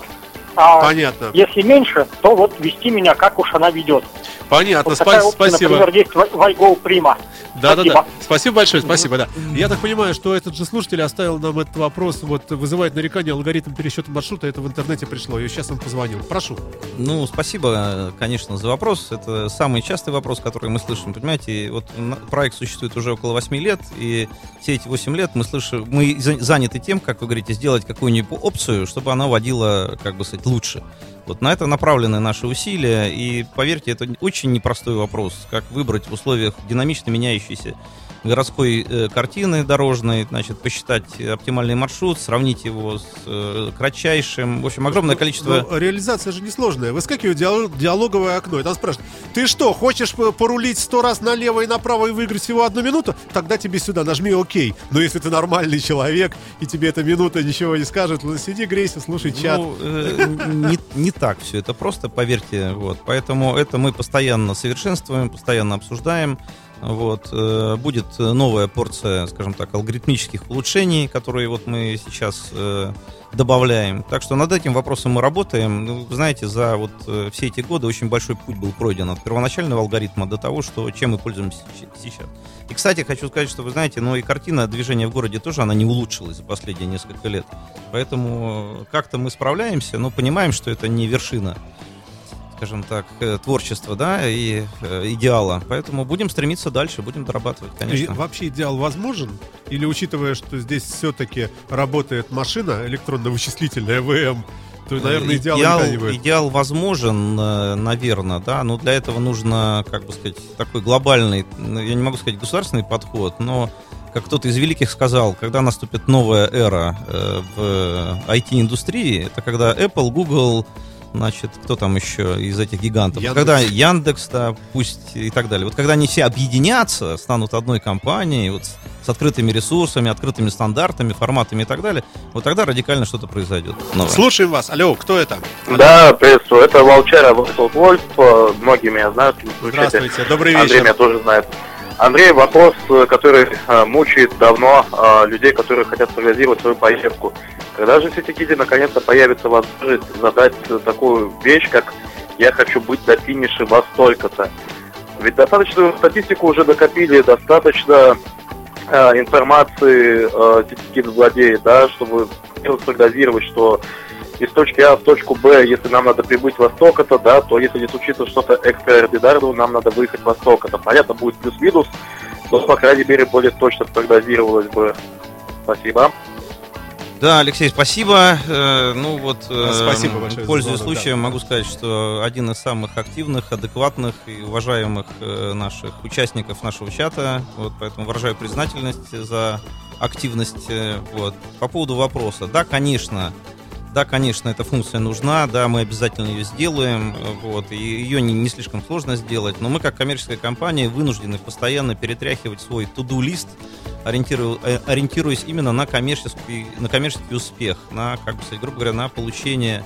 А Понятно. если меньше, то вот вести меня, как уж она ведет. Понятно. Вот Спа- такая опция, спасибо. например, есть в в iGo Prima. Да, да, да. Спасибо. Спасибо большое, спасибо, да. Я так понимаю, что этот же слушатель оставил нам этот вопрос, вот вызывает нарекание алгоритм пересчета маршрута, это в интернете пришло, и сейчас он позвонил. Прошу. Ну, спасибо, конечно, за вопрос. Это самый частый вопрос, который мы слышим. Понимаете, вот на- проект существует уже около 8 лет, и все эти 8 лет мы слышим, мы за- заняты тем, как вы говорите, сделать какую-нибудь опцию, чтобы она водила, как бы сказать, лучше. Вот на это направлены наши усилия, и поверьте, это очень непростой вопрос, как выбрать в условиях динамично меняющейся городской э, картины дорожной, значит, посчитать оптимальный маршрут, сравнить его с э, кратчайшим. В общем, огромное количество... Но реализация же несложная. Выскакивает диалог- диалоговое окно, и там спрашивают, ты что, хочешь порулить сто раз налево и направо и выиграть всего одну минуту? Тогда тебе сюда, нажми ОК. Но если ты нормальный человек, и тебе эта минута ничего не скажет, ну, сиди, грейся, слушай чат. Ну, э, не, не так все это просто, поверьте. Вот. Поэтому это мы постоянно совершенствуем, постоянно обсуждаем. Вот, э, будет новая порция, скажем так, алгоритмических улучшений, которые вот мы сейчас э, добавляем. Так что над этим вопросом мы работаем. Ну, знаете, за вот э, все эти годы очень большой путь был пройден от первоначального алгоритма до того, что, чем мы пользуемся сейчас. И, кстати, хочу сказать, что вы знаете, ну и картина движения в городе тоже, она не улучшилась за последние несколько лет. Поэтому как-то мы справляемся, но понимаем, что это не вершина скажем так, э, творчества, да, и э, идеала. Поэтому будем стремиться дальше, будем дорабатывать, конечно. И вообще идеал возможен? Или учитывая, что здесь все-таки работает машина электронно-вычислительная ВМ, то, наверное, идеал, идеал, не будет. идеал возможен, э, наверное, да, но для этого нужно, как бы сказать, такой глобальный, ну, я не могу сказать государственный подход, но как кто-то из великих сказал, когда наступит новая эра э, в IT-индустрии, это когда Apple, Google, значит, кто там еще из этих гигантов? Яндекс. Когда Яндекс, да, пусть и так далее. Вот когда они все объединятся, станут одной компанией, вот с, открытыми ресурсами, открытыми стандартами, форматами и так далее, вот тогда радикально что-то произойдет. новое. Слушаем вас. Алло, кто это? Да, приветствую. Это Волчара Вольф Вольф. Многие меня знают. Здравствуйте, добрый Андрей вечер. меня тоже знает. Андрей, вопрос, э, который э, мучает давно э, людей, которые хотят прогнозировать свою поездку. Когда же в Сетигиде наконец-то появится возможность задать такую вещь, как «я хочу быть до финиша во столько-то»? Ведь достаточную статистику уже накопили, достаточно э, информации э, владеет, да, чтобы спрогнозировать, что из точки А в точку Б, если нам надо прибыть во столько-то, да, то если не случится что-то экстраординарного, нам надо выехать во столько-то. Понятно, будет плюс-минус, но, по крайней мере, более точно прогнозировалось бы. Спасибо. Да, Алексей, спасибо. Э, ну вот, э, Спасибо большое пользуясь звонок, случаем, могу сказать, что один из самых активных, адекватных и уважаемых э, наших участников нашего чата. Вот, поэтому выражаю признательность за активность. Вот. По поводу вопроса. Да, конечно, да, конечно, эта функция нужна, да, мы обязательно ее сделаем, вот, и ее не, не слишком сложно сделать, но мы, как коммерческая компания, вынуждены постоянно перетряхивать свой to-do-лист, э, ориентируясь именно на коммерческий, на коммерческий успех, на, как бы грубо говоря, на получение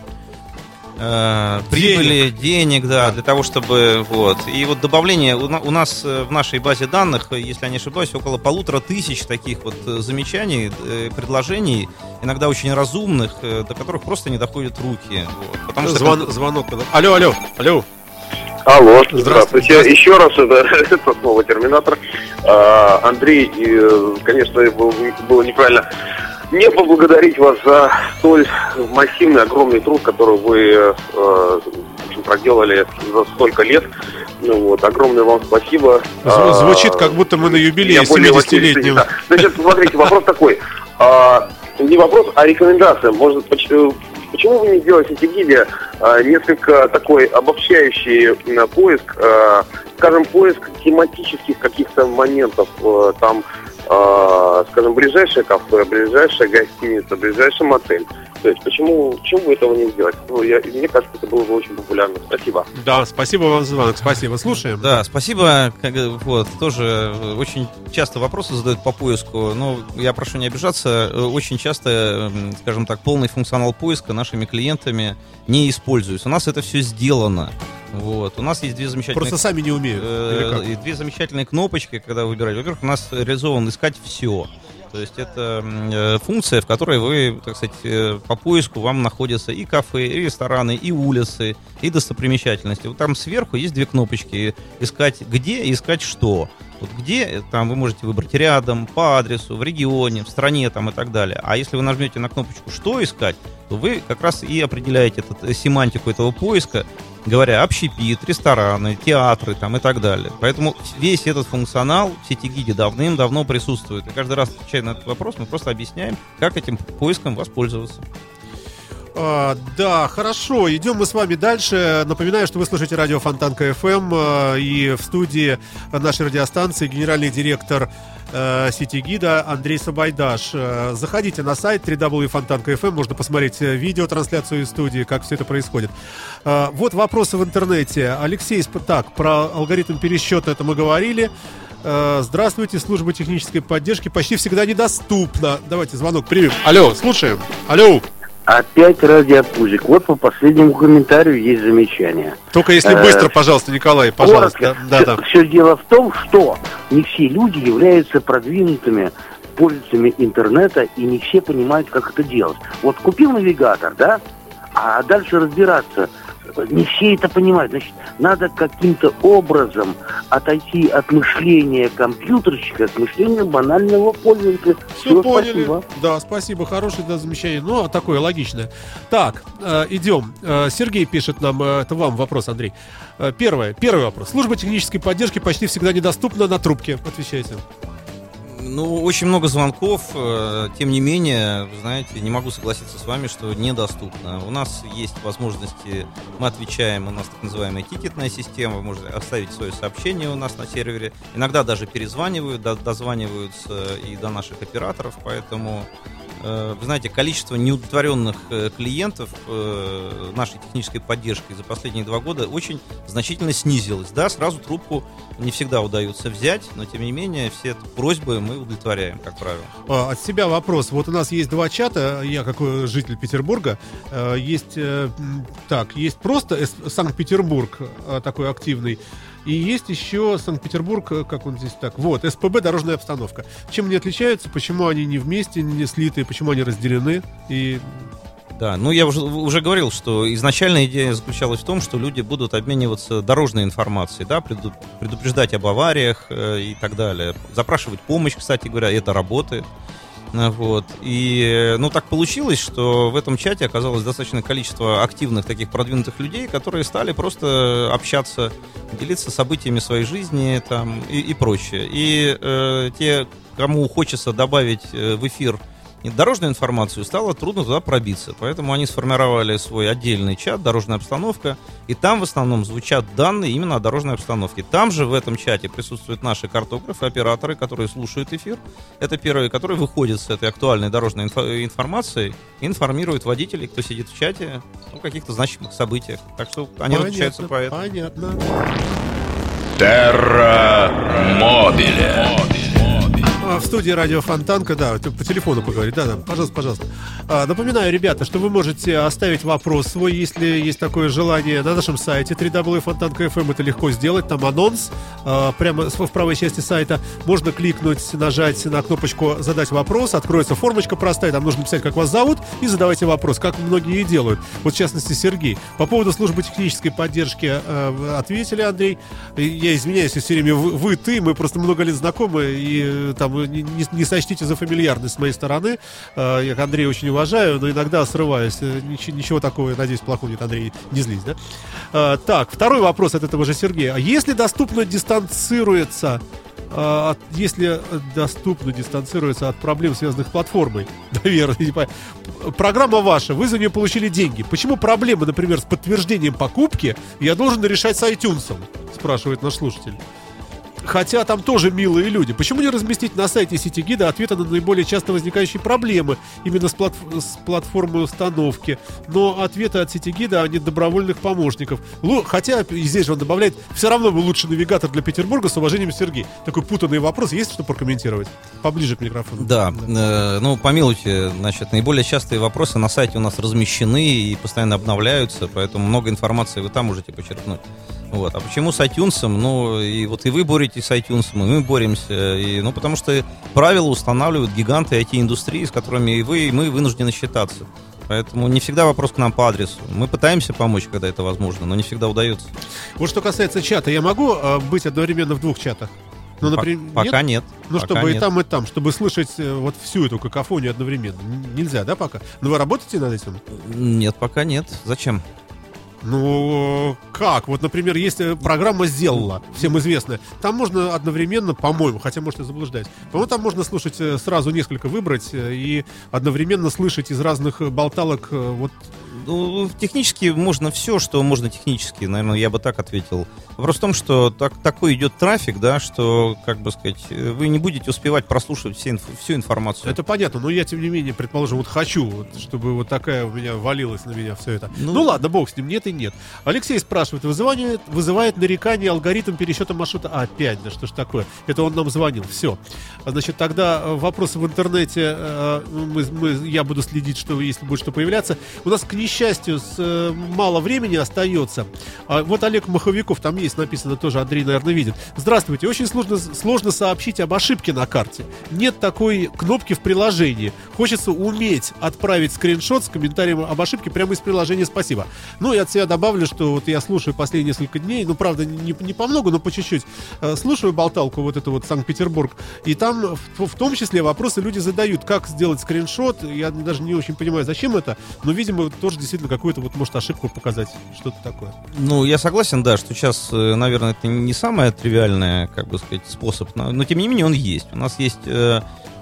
э, прибыли, денег, да, для того, чтобы вот. И вот добавление у, на- у нас э, в нашей базе данных, э, если я не ошибаюсь, около полутора тысяч таких вот замечаний, предложений, иногда очень разумных, до которых просто не доходят руки. Вот. Потому что Звон- звонок. Алло, алло, алло. Алло, Здравствуйте. здравствуйте. Еще раз, это, это снова Терминатор. А, Андрей, и, конечно, было, было неправильно не поблагодарить вас за столь массивный, огромный труд, который вы э, проделали за столько лет. Ну вот, огромное вам спасибо. А, Звучит, как будто мы на юбилее я более 70-летнем. 80, да. Значит, смотрите, вопрос такой. А, не вопрос, а рекомендация. Может, э, почему вы не сделаете гиде а, несколько такой обобщающий м, поиск, а, скажем, поиск тематических каких-то моментов, э, там, а, скажем, ближайшее кафе, ближайшая гостиница, ближайший мотель. То есть почему, почему бы этого не сделать? Ну, я, мне кажется, это было бы очень популярно. Спасибо. Да, спасибо вам за звонок, спасибо. Слушаем. Да, спасибо. Как, вот, тоже э, очень часто вопросы задают по поиску. Но я прошу не обижаться. э, Очень часто, скажем так, полный функционал поиска нашими клиентами не используется. У нас это все сделано. Вот. У нас есть две замечательные Просто сами не умеют. Э, две замечательные кнопочки, когда вы выбираете. Во-первых, у нас реализован искать все. То есть это э, функция, в которой вы, так сказать, э, по поиску вам находятся и кафе, и рестораны, и улицы, и достопримечательности. Вот там сверху есть две кнопочки. Искать где и искать что. Вот где, э, там вы можете выбрать рядом, по адресу, в регионе, в стране там и так далее. А если вы нажмете на кнопочку «Что искать», то вы как раз и определяете этот, семантику этого поиска, говоря общепит, рестораны, театры там и так далее. Поэтому весь этот функционал в сети гиде давным-давно присутствует. И каждый раз, отвечая на этот вопрос, мы просто объясняем, как этим поиском воспользоваться. А, да, хорошо. Идем мы с вами дальше. Напоминаю, что вы слушаете радио Фонтанка ФМ а, и в студии нашей радиостанции генеральный директор э, сети гида Андрей Сабайдаш. Э, Заходите на сайт www.fontanka.fm, можно посмотреть э, видео, трансляцию из студии, как все это происходит. Э, Вот вопросы в интернете. Алексей, так, про алгоритм пересчета это мы говорили. Э, Здравствуйте, служба технической поддержки почти всегда недоступна. Давайте звонок примем. Алло, слушаем. Алло. Опять радиопузик. Вот по последнему комментарию есть замечание. Только если Э, быстро, пожалуйста, Николай, пожалуйста. Коротко. Да, да, да. все дело в том, что не все люди являются продвинутыми пользователями интернета, и не все понимают, как это делать. Вот купил навигатор, да, а дальше разбираться. Не все это понимают. Значит, надо каким-то образом отойти от мышления компьютерщика к мышлению банального пользователя. Все Всё, поняли. спасибо. Да, спасибо, хорошее да, замечание. Ну, а такое логичное. Так, э, идем. Э, Сергей пишет нам, э, это вам вопрос, Андрей. Э, первое, первый вопрос. Служба технической поддержки почти всегда недоступна на трубке. Отвечайте. Ну, очень много звонков, э, тем не менее, знаете, не могу согласиться с вами, что недоступно. У нас есть возможности, мы отвечаем, у нас так называемая тикетная система, вы можете оставить свое сообщение у нас на сервере. Иногда даже перезванивают, до- дозваниваются и до наших операторов, поэтому э, вы знаете, количество неудовлетворенных э, клиентов э, нашей технической поддержкой за последние два года очень значительно снизилось. Да, сразу трубку не всегда удается взять, но тем не менее все просьбы мы удовлетворяем, как правило. А, От себя вопрос. Вот у нас есть два чата. Я, как э, житель Петербурга, э, есть э, так, есть просто Санкт-Петербург э, такой активный. И есть еще Санкт-Петербург, э, как он здесь так. Вот, СПБ дорожная обстановка. Чем они отличаются? Почему они не вместе, не слиты? Почему они разделены? И Да, ну я уже, уже говорил, что изначальная идея заключалась в том, что люди будут обмениваться дорожной информацией, да, преду- предупреждать об авариях э, и так далее. Запрашивать помощь, кстати говоря, это работает. А, Вот. И, э, ну, так получилось, что в этом чате оказалось достаточное количество активных таких продвинутых людей, которые стали просто общаться, делиться событиями своей жизни там, и, и прочее. И э, те, кому хочется добавить э, в эфир дорожную информацию, стало трудно туда пробиться. Поэтому они сформировали свой отдельный чат «Дорожная обстановка», и там в основном звучат данные именно о дорожной обстановке. Там же в этом чате присутствуют наши картографы, операторы, которые слушают эфир. Это первые, которые выходят с этой актуальной дорожной инфо- информацией и информируют водителей, кто сидит в чате, о каких-то значимых событиях. Так что они понятно, по этому. понятно. Терра Мобиле. А, В студии радио Фонтанка, да, по телефону поговорить, да, да, пожалуйста, пожалуйста. А, Напоминаю, ребята, что вы можете оставить вопрос свой, если есть такое желание, на нашем сайте www.fontanka.fm это легко сделать, там анонс, а, прямо в правой части сайта, можно кликнуть, нажать на кнопочку «Задать вопрос», откроется формочка простая, там нужно писать, как вас зовут, и задавайте вопрос, как многие и делают. Вот, в частности, Сергей. По поводу службы технической поддержки э, ответили, Андрей. Я извиняюсь, все время вы, вы, ты, мы просто много лет знакомы, и э, там не, не- сочтите за фамильярность с моей стороны. Э, Я Андрея очень уважаю, но иногда срываюсь. Э, Ничего, ничего такого, надеюсь, плохого нет, Андрей, не злись, да? Э, Так, второй вопрос от этого же Сергея. А Если доступно дистанцируется если доступно дистанцируется от проблем, связанных с платформой. Наверное. Программа ваша, вы за нее получили деньги. Почему проблемы, например, с подтверждением покупки я должен решать с iTunes? Спрашивает наш слушатель. Хотя там тоже милые люди. Почему не разместить на сайте сети гида ответы на наиболее часто возникающие проблемы именно с, платф- с платформой установки, но ответы от сети гида, а не добровольных помощников. Лу- Хотя и здесь же он добавляет, все равно вы лучший навигатор для Петербурга с уважением Сергей. Такой путанный вопрос. Есть что прокомментировать? Поближе к микрофону. Да, э, ну, помилуйте, значит, наиболее частые вопросы на сайте у нас размещены и постоянно обновляются, поэтому много информации вы там можете почерпнуть. Вот. А почему с iTunes? Ну, и вот и вы боретесь с iTunes, и мы боремся. И, ну, потому что правила устанавливают гиганты IT-индустрии, с которыми и вы, и мы вынуждены считаться. Поэтому не всегда вопрос к нам по адресу. Мы пытаемся помочь, когда это возможно, но не всегда удается. Вот что касается чата, я могу э, быть одновременно в двух чатах? Ну, например, пока нет. Ну, Пока чтобы и нет. там, и там, чтобы слышать э, вот всю эту какофонию одновременно. Нельзя, да, пока? Но вы работаете над этим? Нет, пока нет. Зачем? Ну, как? Вот, например, есть э, программа «Сделала», всем известная. Там можно одновременно, по-моему, хотя, может, я заблуждаюсь, по-моему, там можно слушать э, сразу несколько выбрать э, и одновременно слышать из разных болталок вот Ну, технически можно все, что можно технически, наверное, я бы так ответил. Вопрос в том, что так, такой идет трафик, да, что, как бы сказать, вы не будете успевать прослушивать все инф- всю информацию. Это понятно, но я, тем не менее, предположим, вот хочу, вот, чтобы вот такая у меня валилась на меня все это. Ну, Ну- ладно, бог с ним, нет и нет. Алексей спрашивает, вызывает, вызывает нарекание алгоритм пересчета маршрута. А, опять, да что ж такое? Это он нам звонил, все. Значит, тогда э, вопросы в интернете, э, мы, мы- я буду следить, что если будет что появляться. У нас, к несчастью, с, э, мало времени остается. А вот Олег Маховиков, там есть написано тоже, Андрей, наверное, видит. Здравствуйте, очень сложно, сложно сообщить об ошибке на карте. Нет такой кнопки в приложении. Хочется уметь отправить скриншот с комментарием об ошибке прямо из приложения «Спасибо». Ну и от себя добавлю, что вот я слушаю последние несколько дней, ну, правда, не, не по много, но по чуть-чуть, э, слушаю болталку вот эту вот Санкт-Петербург, и там в, в том числе вопросы люди задают, как сделать скриншот, я даже не очень понимаю, зачем это, но, видимо, тоже действительно какую-то вот, может, ошибку показать, что-то такое. Ну, я согласен, да, что сейчас, э, наверное, это не самое тривиальное, как бы сказать, способ, но, но тем не менее он есть. У нас есть э,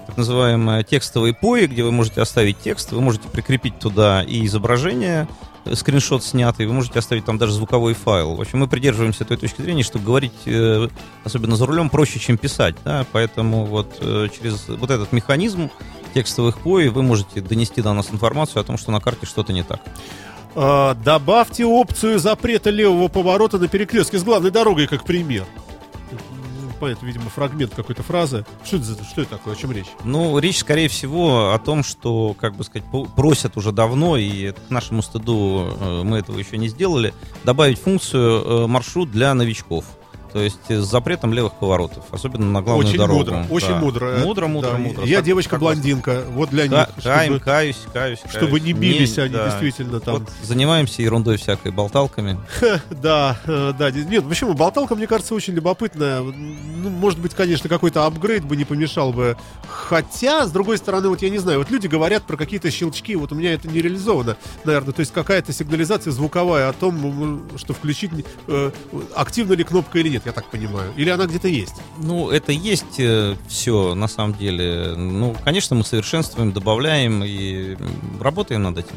так называемые текстовые пои, где вы можете оставить текст, вы можете прикрепить туда и изображение, э, скриншот снятый, вы можете оставить там даже звуковой файл. В общем, мы придерживаемся той точки зрения, что говорить, э, особенно за рулем, проще, чем писать, да, поэтому вот э, через вот этот механизм текстовых пои вы можете донести до нас информацию о том, что на карте что-то не так. А, добавьте опцию запрета левого поворота на перекрестке с главной дорогой как пример. Понятно, видимо, фрагмент какой-то фразы. Что это, что это такое? О чем речь? Ну, речь, скорее всего, о том, что, как бы сказать, по- просят уже давно, и к нашему стыду э, мы этого еще не сделали, добавить функцию э, маршрут для новичков. То есть с запретом левых поворотов, особенно на главную очень дорогу. мудро, очень Да. мудро. Мудро, мудро, Да, мудро. Я девочка-блондинка, вот для них. Ка- Каем, чтобы- каюсь, каюсь, каюсь. чтобы не бились они да. действительно там. Вот занимаемся ерундой всякой, болталками. Да, э, да. Нет, почему? Болталка, мне кажется, очень любопытная. Ну, может быть, конечно, какой-то апгрейд бы не помешал бы. Хотя, с другой стороны, вот я не знаю, вот люди говорят про какие-то щелчки, вот у меня это не реализовано, наверное. То есть какая-то сигнализация звуковая о том, что включить, э, активна ли кнопка или нет, я так понимаю. Или она где-то есть. Ну, это есть все на самом деле. Ну, конечно, мы совершенствуем, добавляем и работаем над этим.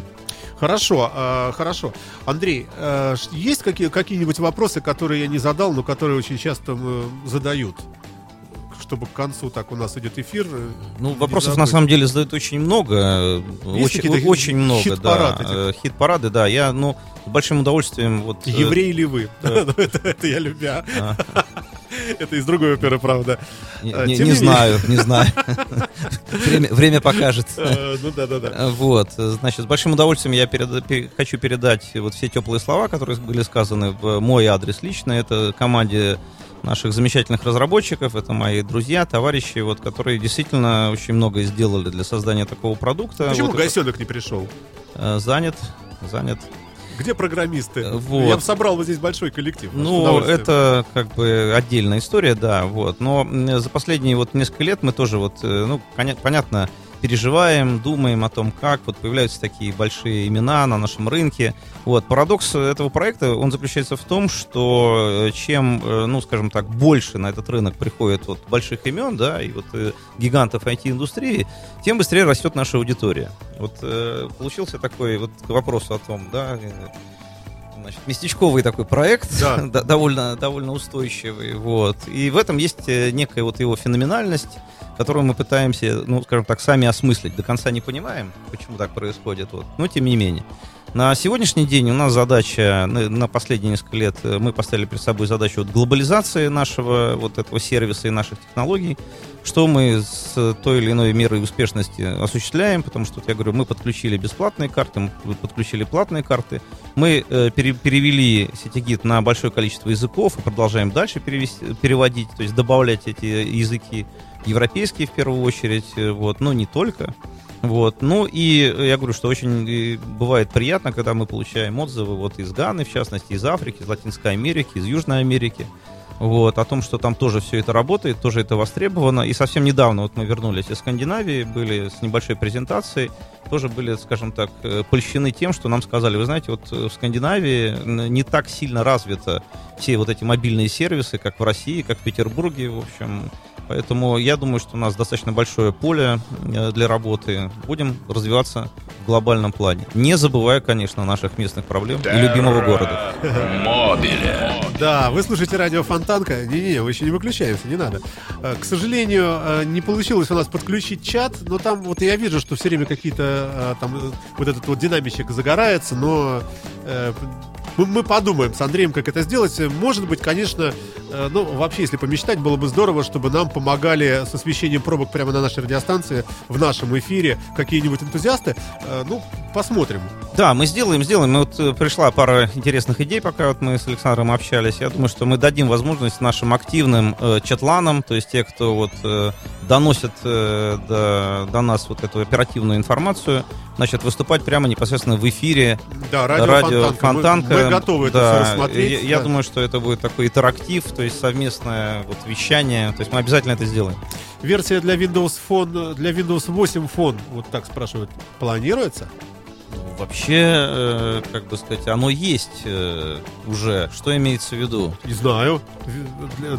Хорошо, э, хорошо. Андрей, э, есть какие, какие-нибудь вопросы, которые я не задал, но которые очень часто э, задают? Чтобы к концу так у нас идет эфир. э, Ну, вопросов на самом деле задают очень много. э, Очень, какие-то очень много, хит-парад да. этих? Э, Хит-парады, да. Я, ну, с большим удовольствием вот... э, Еврей ли вы? Ну, это, я любя. а, Это из другой оперы, правда. Не, А, не- не знаю, не знаю. Время, время покажет. Э, Ну да, да, да. Э, Вот, э, значит, с большим удовольствием я переда- пе- хочу передать вот все теплые слова, которые были сказаны в мой адрес лично. Это команде наших замечательных разработчиков, это мои друзья, товарищи, вот, которые действительно очень многое сделали для создания такого продукта. Почему Вот Гайсенок не пришел? э, занят, занят. Где программисты? Э, вот. Я бы собрал вот здесь большой коллектив. с Ну, это как бы отдельная история, да, вот. Но за последние вот несколько лет мы тоже вот, э, ну, поня- понятно, переживаем, думаем о том, как вот появляются такие большие имена на нашем рынке. Вот, парадокс этого проекта, он заключается в том, что э, чем, э, ну, скажем так, больше на этот рынок приходит вот больших имен, да, и вот э, гигантов IT-индустрии, тем быстрее растет наша аудитория. Вот получился такой вот к вопросу о том, да, значит, местечковый такой проект, Да. довольно, довольно устойчивый, вот. И в этом есть некая вот его феноменальность, которую мы пытаемся, ну, скажем так, сами осмыслить. До конца не понимаем, почему так происходит, вот. но тем не менее. На сегодняшний день у нас задача, на, последние несколько лет э, мы поставили перед собой задачу вот глобализации нашего вот этого сервиса и наших технологий, что мы с той или иной мерой успешности осуществляем, потому что, вот я говорю, мы подключили бесплатные карты, мы подключили платные карты, мы э, пере- перевели сетигит на большое количество языков и продолжаем дальше перевести, переводить, то есть добавлять эти языки европейские в первую очередь, э, вот, но не только. Вот. Ну и я говорю, что очень э, бывает приятно, когда мы получаем отзывы вот из Ганы, в частности, из Африки, из Латинской Америки, из Южной Америки. Вот, о том, что там тоже все это работает, тоже это востребовано. И совсем недавно вот мы вернулись из Скандинавии, были с небольшой презентацией, тоже были, скажем так, э, польщены тем, что нам сказали, вы знаете, вот в Скандинавии не так сильно развито все вот эти мобильные сервисы, как в России, как в Петербурге, в общем. Поэтому я думаю, что у нас достаточно большое поле э, для работы. Будем развиваться в глобальном плане. Не забывая, конечно, наших местных проблем и любимого города. Мобиле. Да, вы слушаете радио Фонтанка. Не-не, мы еще не выключаемся, не надо. Э, К сожалению, э, не получилось у нас подключить чат, но там вот я вижу, что все время какие-то там вот этот вот динамичек загорается, но мы, мы подумаем с Андреем, как это сделать. Может быть, конечно, ну, вообще, если помечтать, было бы здорово, чтобы нам помогали с освещением пробок прямо на нашей радиостанции, в нашем эфире, какие-нибудь энтузиасты. Э, Ну, посмотрим. Да, мы сделаем, сделаем. Мы Вот э, пришла пара интересных идей, пока вот мы с Александром общались. Я думаю, что мы дадим возможность нашим активным э, чатланам, то есть те, кто вот э, доносят э, до, до нас вот эту оперативную информацию, значит, выступать прямо непосредственно в эфире Да, радио, радио Фонтанка. Мы- Фонтанка. Мы, готовы это Да, все рассмотреть. Я, я Да. думаю, что это будет такой интерактив, то есть совместное вот вещание. То есть мы обязательно это сделаем. Версия для Windows Phone, для Windows 8 Phone, вот так спрашивают, планируется? Вообще, э, как бы сказать, оно есть э, уже. Что имеется в виду? Не знаю.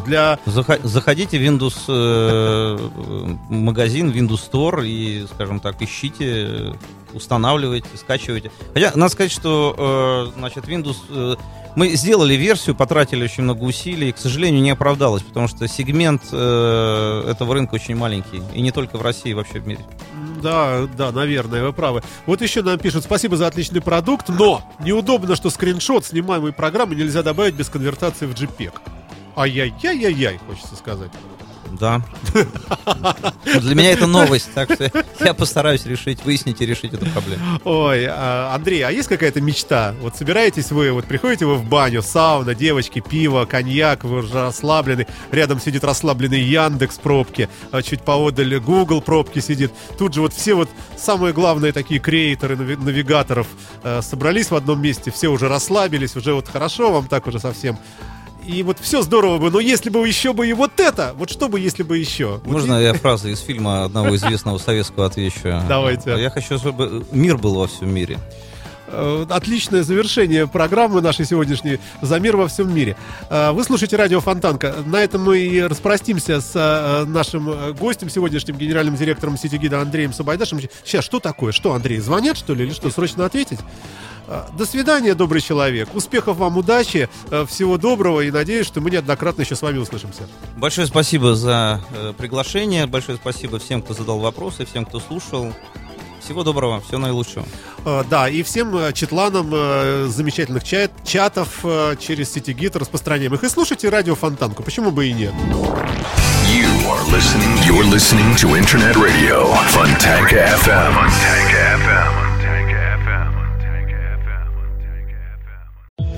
Для, Заходите в Windows э, магазин, Windows Store и, скажем так, ищите, устанавливайте, скачивайте. Хотя, надо сказать, что э, значит, Windows... э, мы сделали версию, потратили очень много усилий, к сожалению, не оправдалось, потому что сегмент э, этого рынка очень маленький. И не только в России, вообще в мире. Да, да, наверное, вы правы. Вот еще нам пишут, спасибо за отличный продукт, но неудобно, что скриншот снимаемой программы нельзя добавить без конвертации в JPEG. Ай-яй-яй-яй-яй, хочется сказать. Да. Для меня это новость, так что я постараюсь решить, выяснить и решить эту проблему. Ой, а, Андрей, а есть какая-то мечта? Вот собираетесь вы, вот приходите вы в баню, сауна, девочки, пиво, коньяк, вы уже расслаблены, рядом сидит расслабленный Яндекс пробки, а чуть поодаль Google пробки сидит. Тут же вот все вот самые главные такие креаторы нави- навигаторов э, собрались в одном месте, все уже расслабились, уже вот хорошо вам так уже совсем. И вот все здорово бы, но если бы еще бы и вот это, вот что бы, если бы еще? Вот Можно я фразу из фильма одного известного советского отвечу? Давайте. Я хочу, чтобы мир был во всем мире. Э, Отличное завершение программы нашей сегодняшней «За мир во всем мире». Э, Вы слушаете радио Фонтанка. На этом мы и распростимся с э, нашим гостем сегодняшним, генеральным директором Ситигида Андреем Сабайдашем. Сейчас, что такое? Что, Андрей, звонят, что ли, или что, срочно ответить? Э, До свидания, добрый человек. Успехов вам, удачи, э, всего доброго и надеюсь, что мы неоднократно еще с вами услышимся. Большое спасибо за э, приглашение, большое спасибо всем, кто задал вопросы, всем, кто слушал. Всего доброго, всего наилучшего. Да, и всем читланам замечательных чат, чатов через Ситигит распространяем их. И слушайте радио Фонтанку, почему бы и нет? You are listening. You're listening to Internet Radio Fontanka FM. Fontanka FM.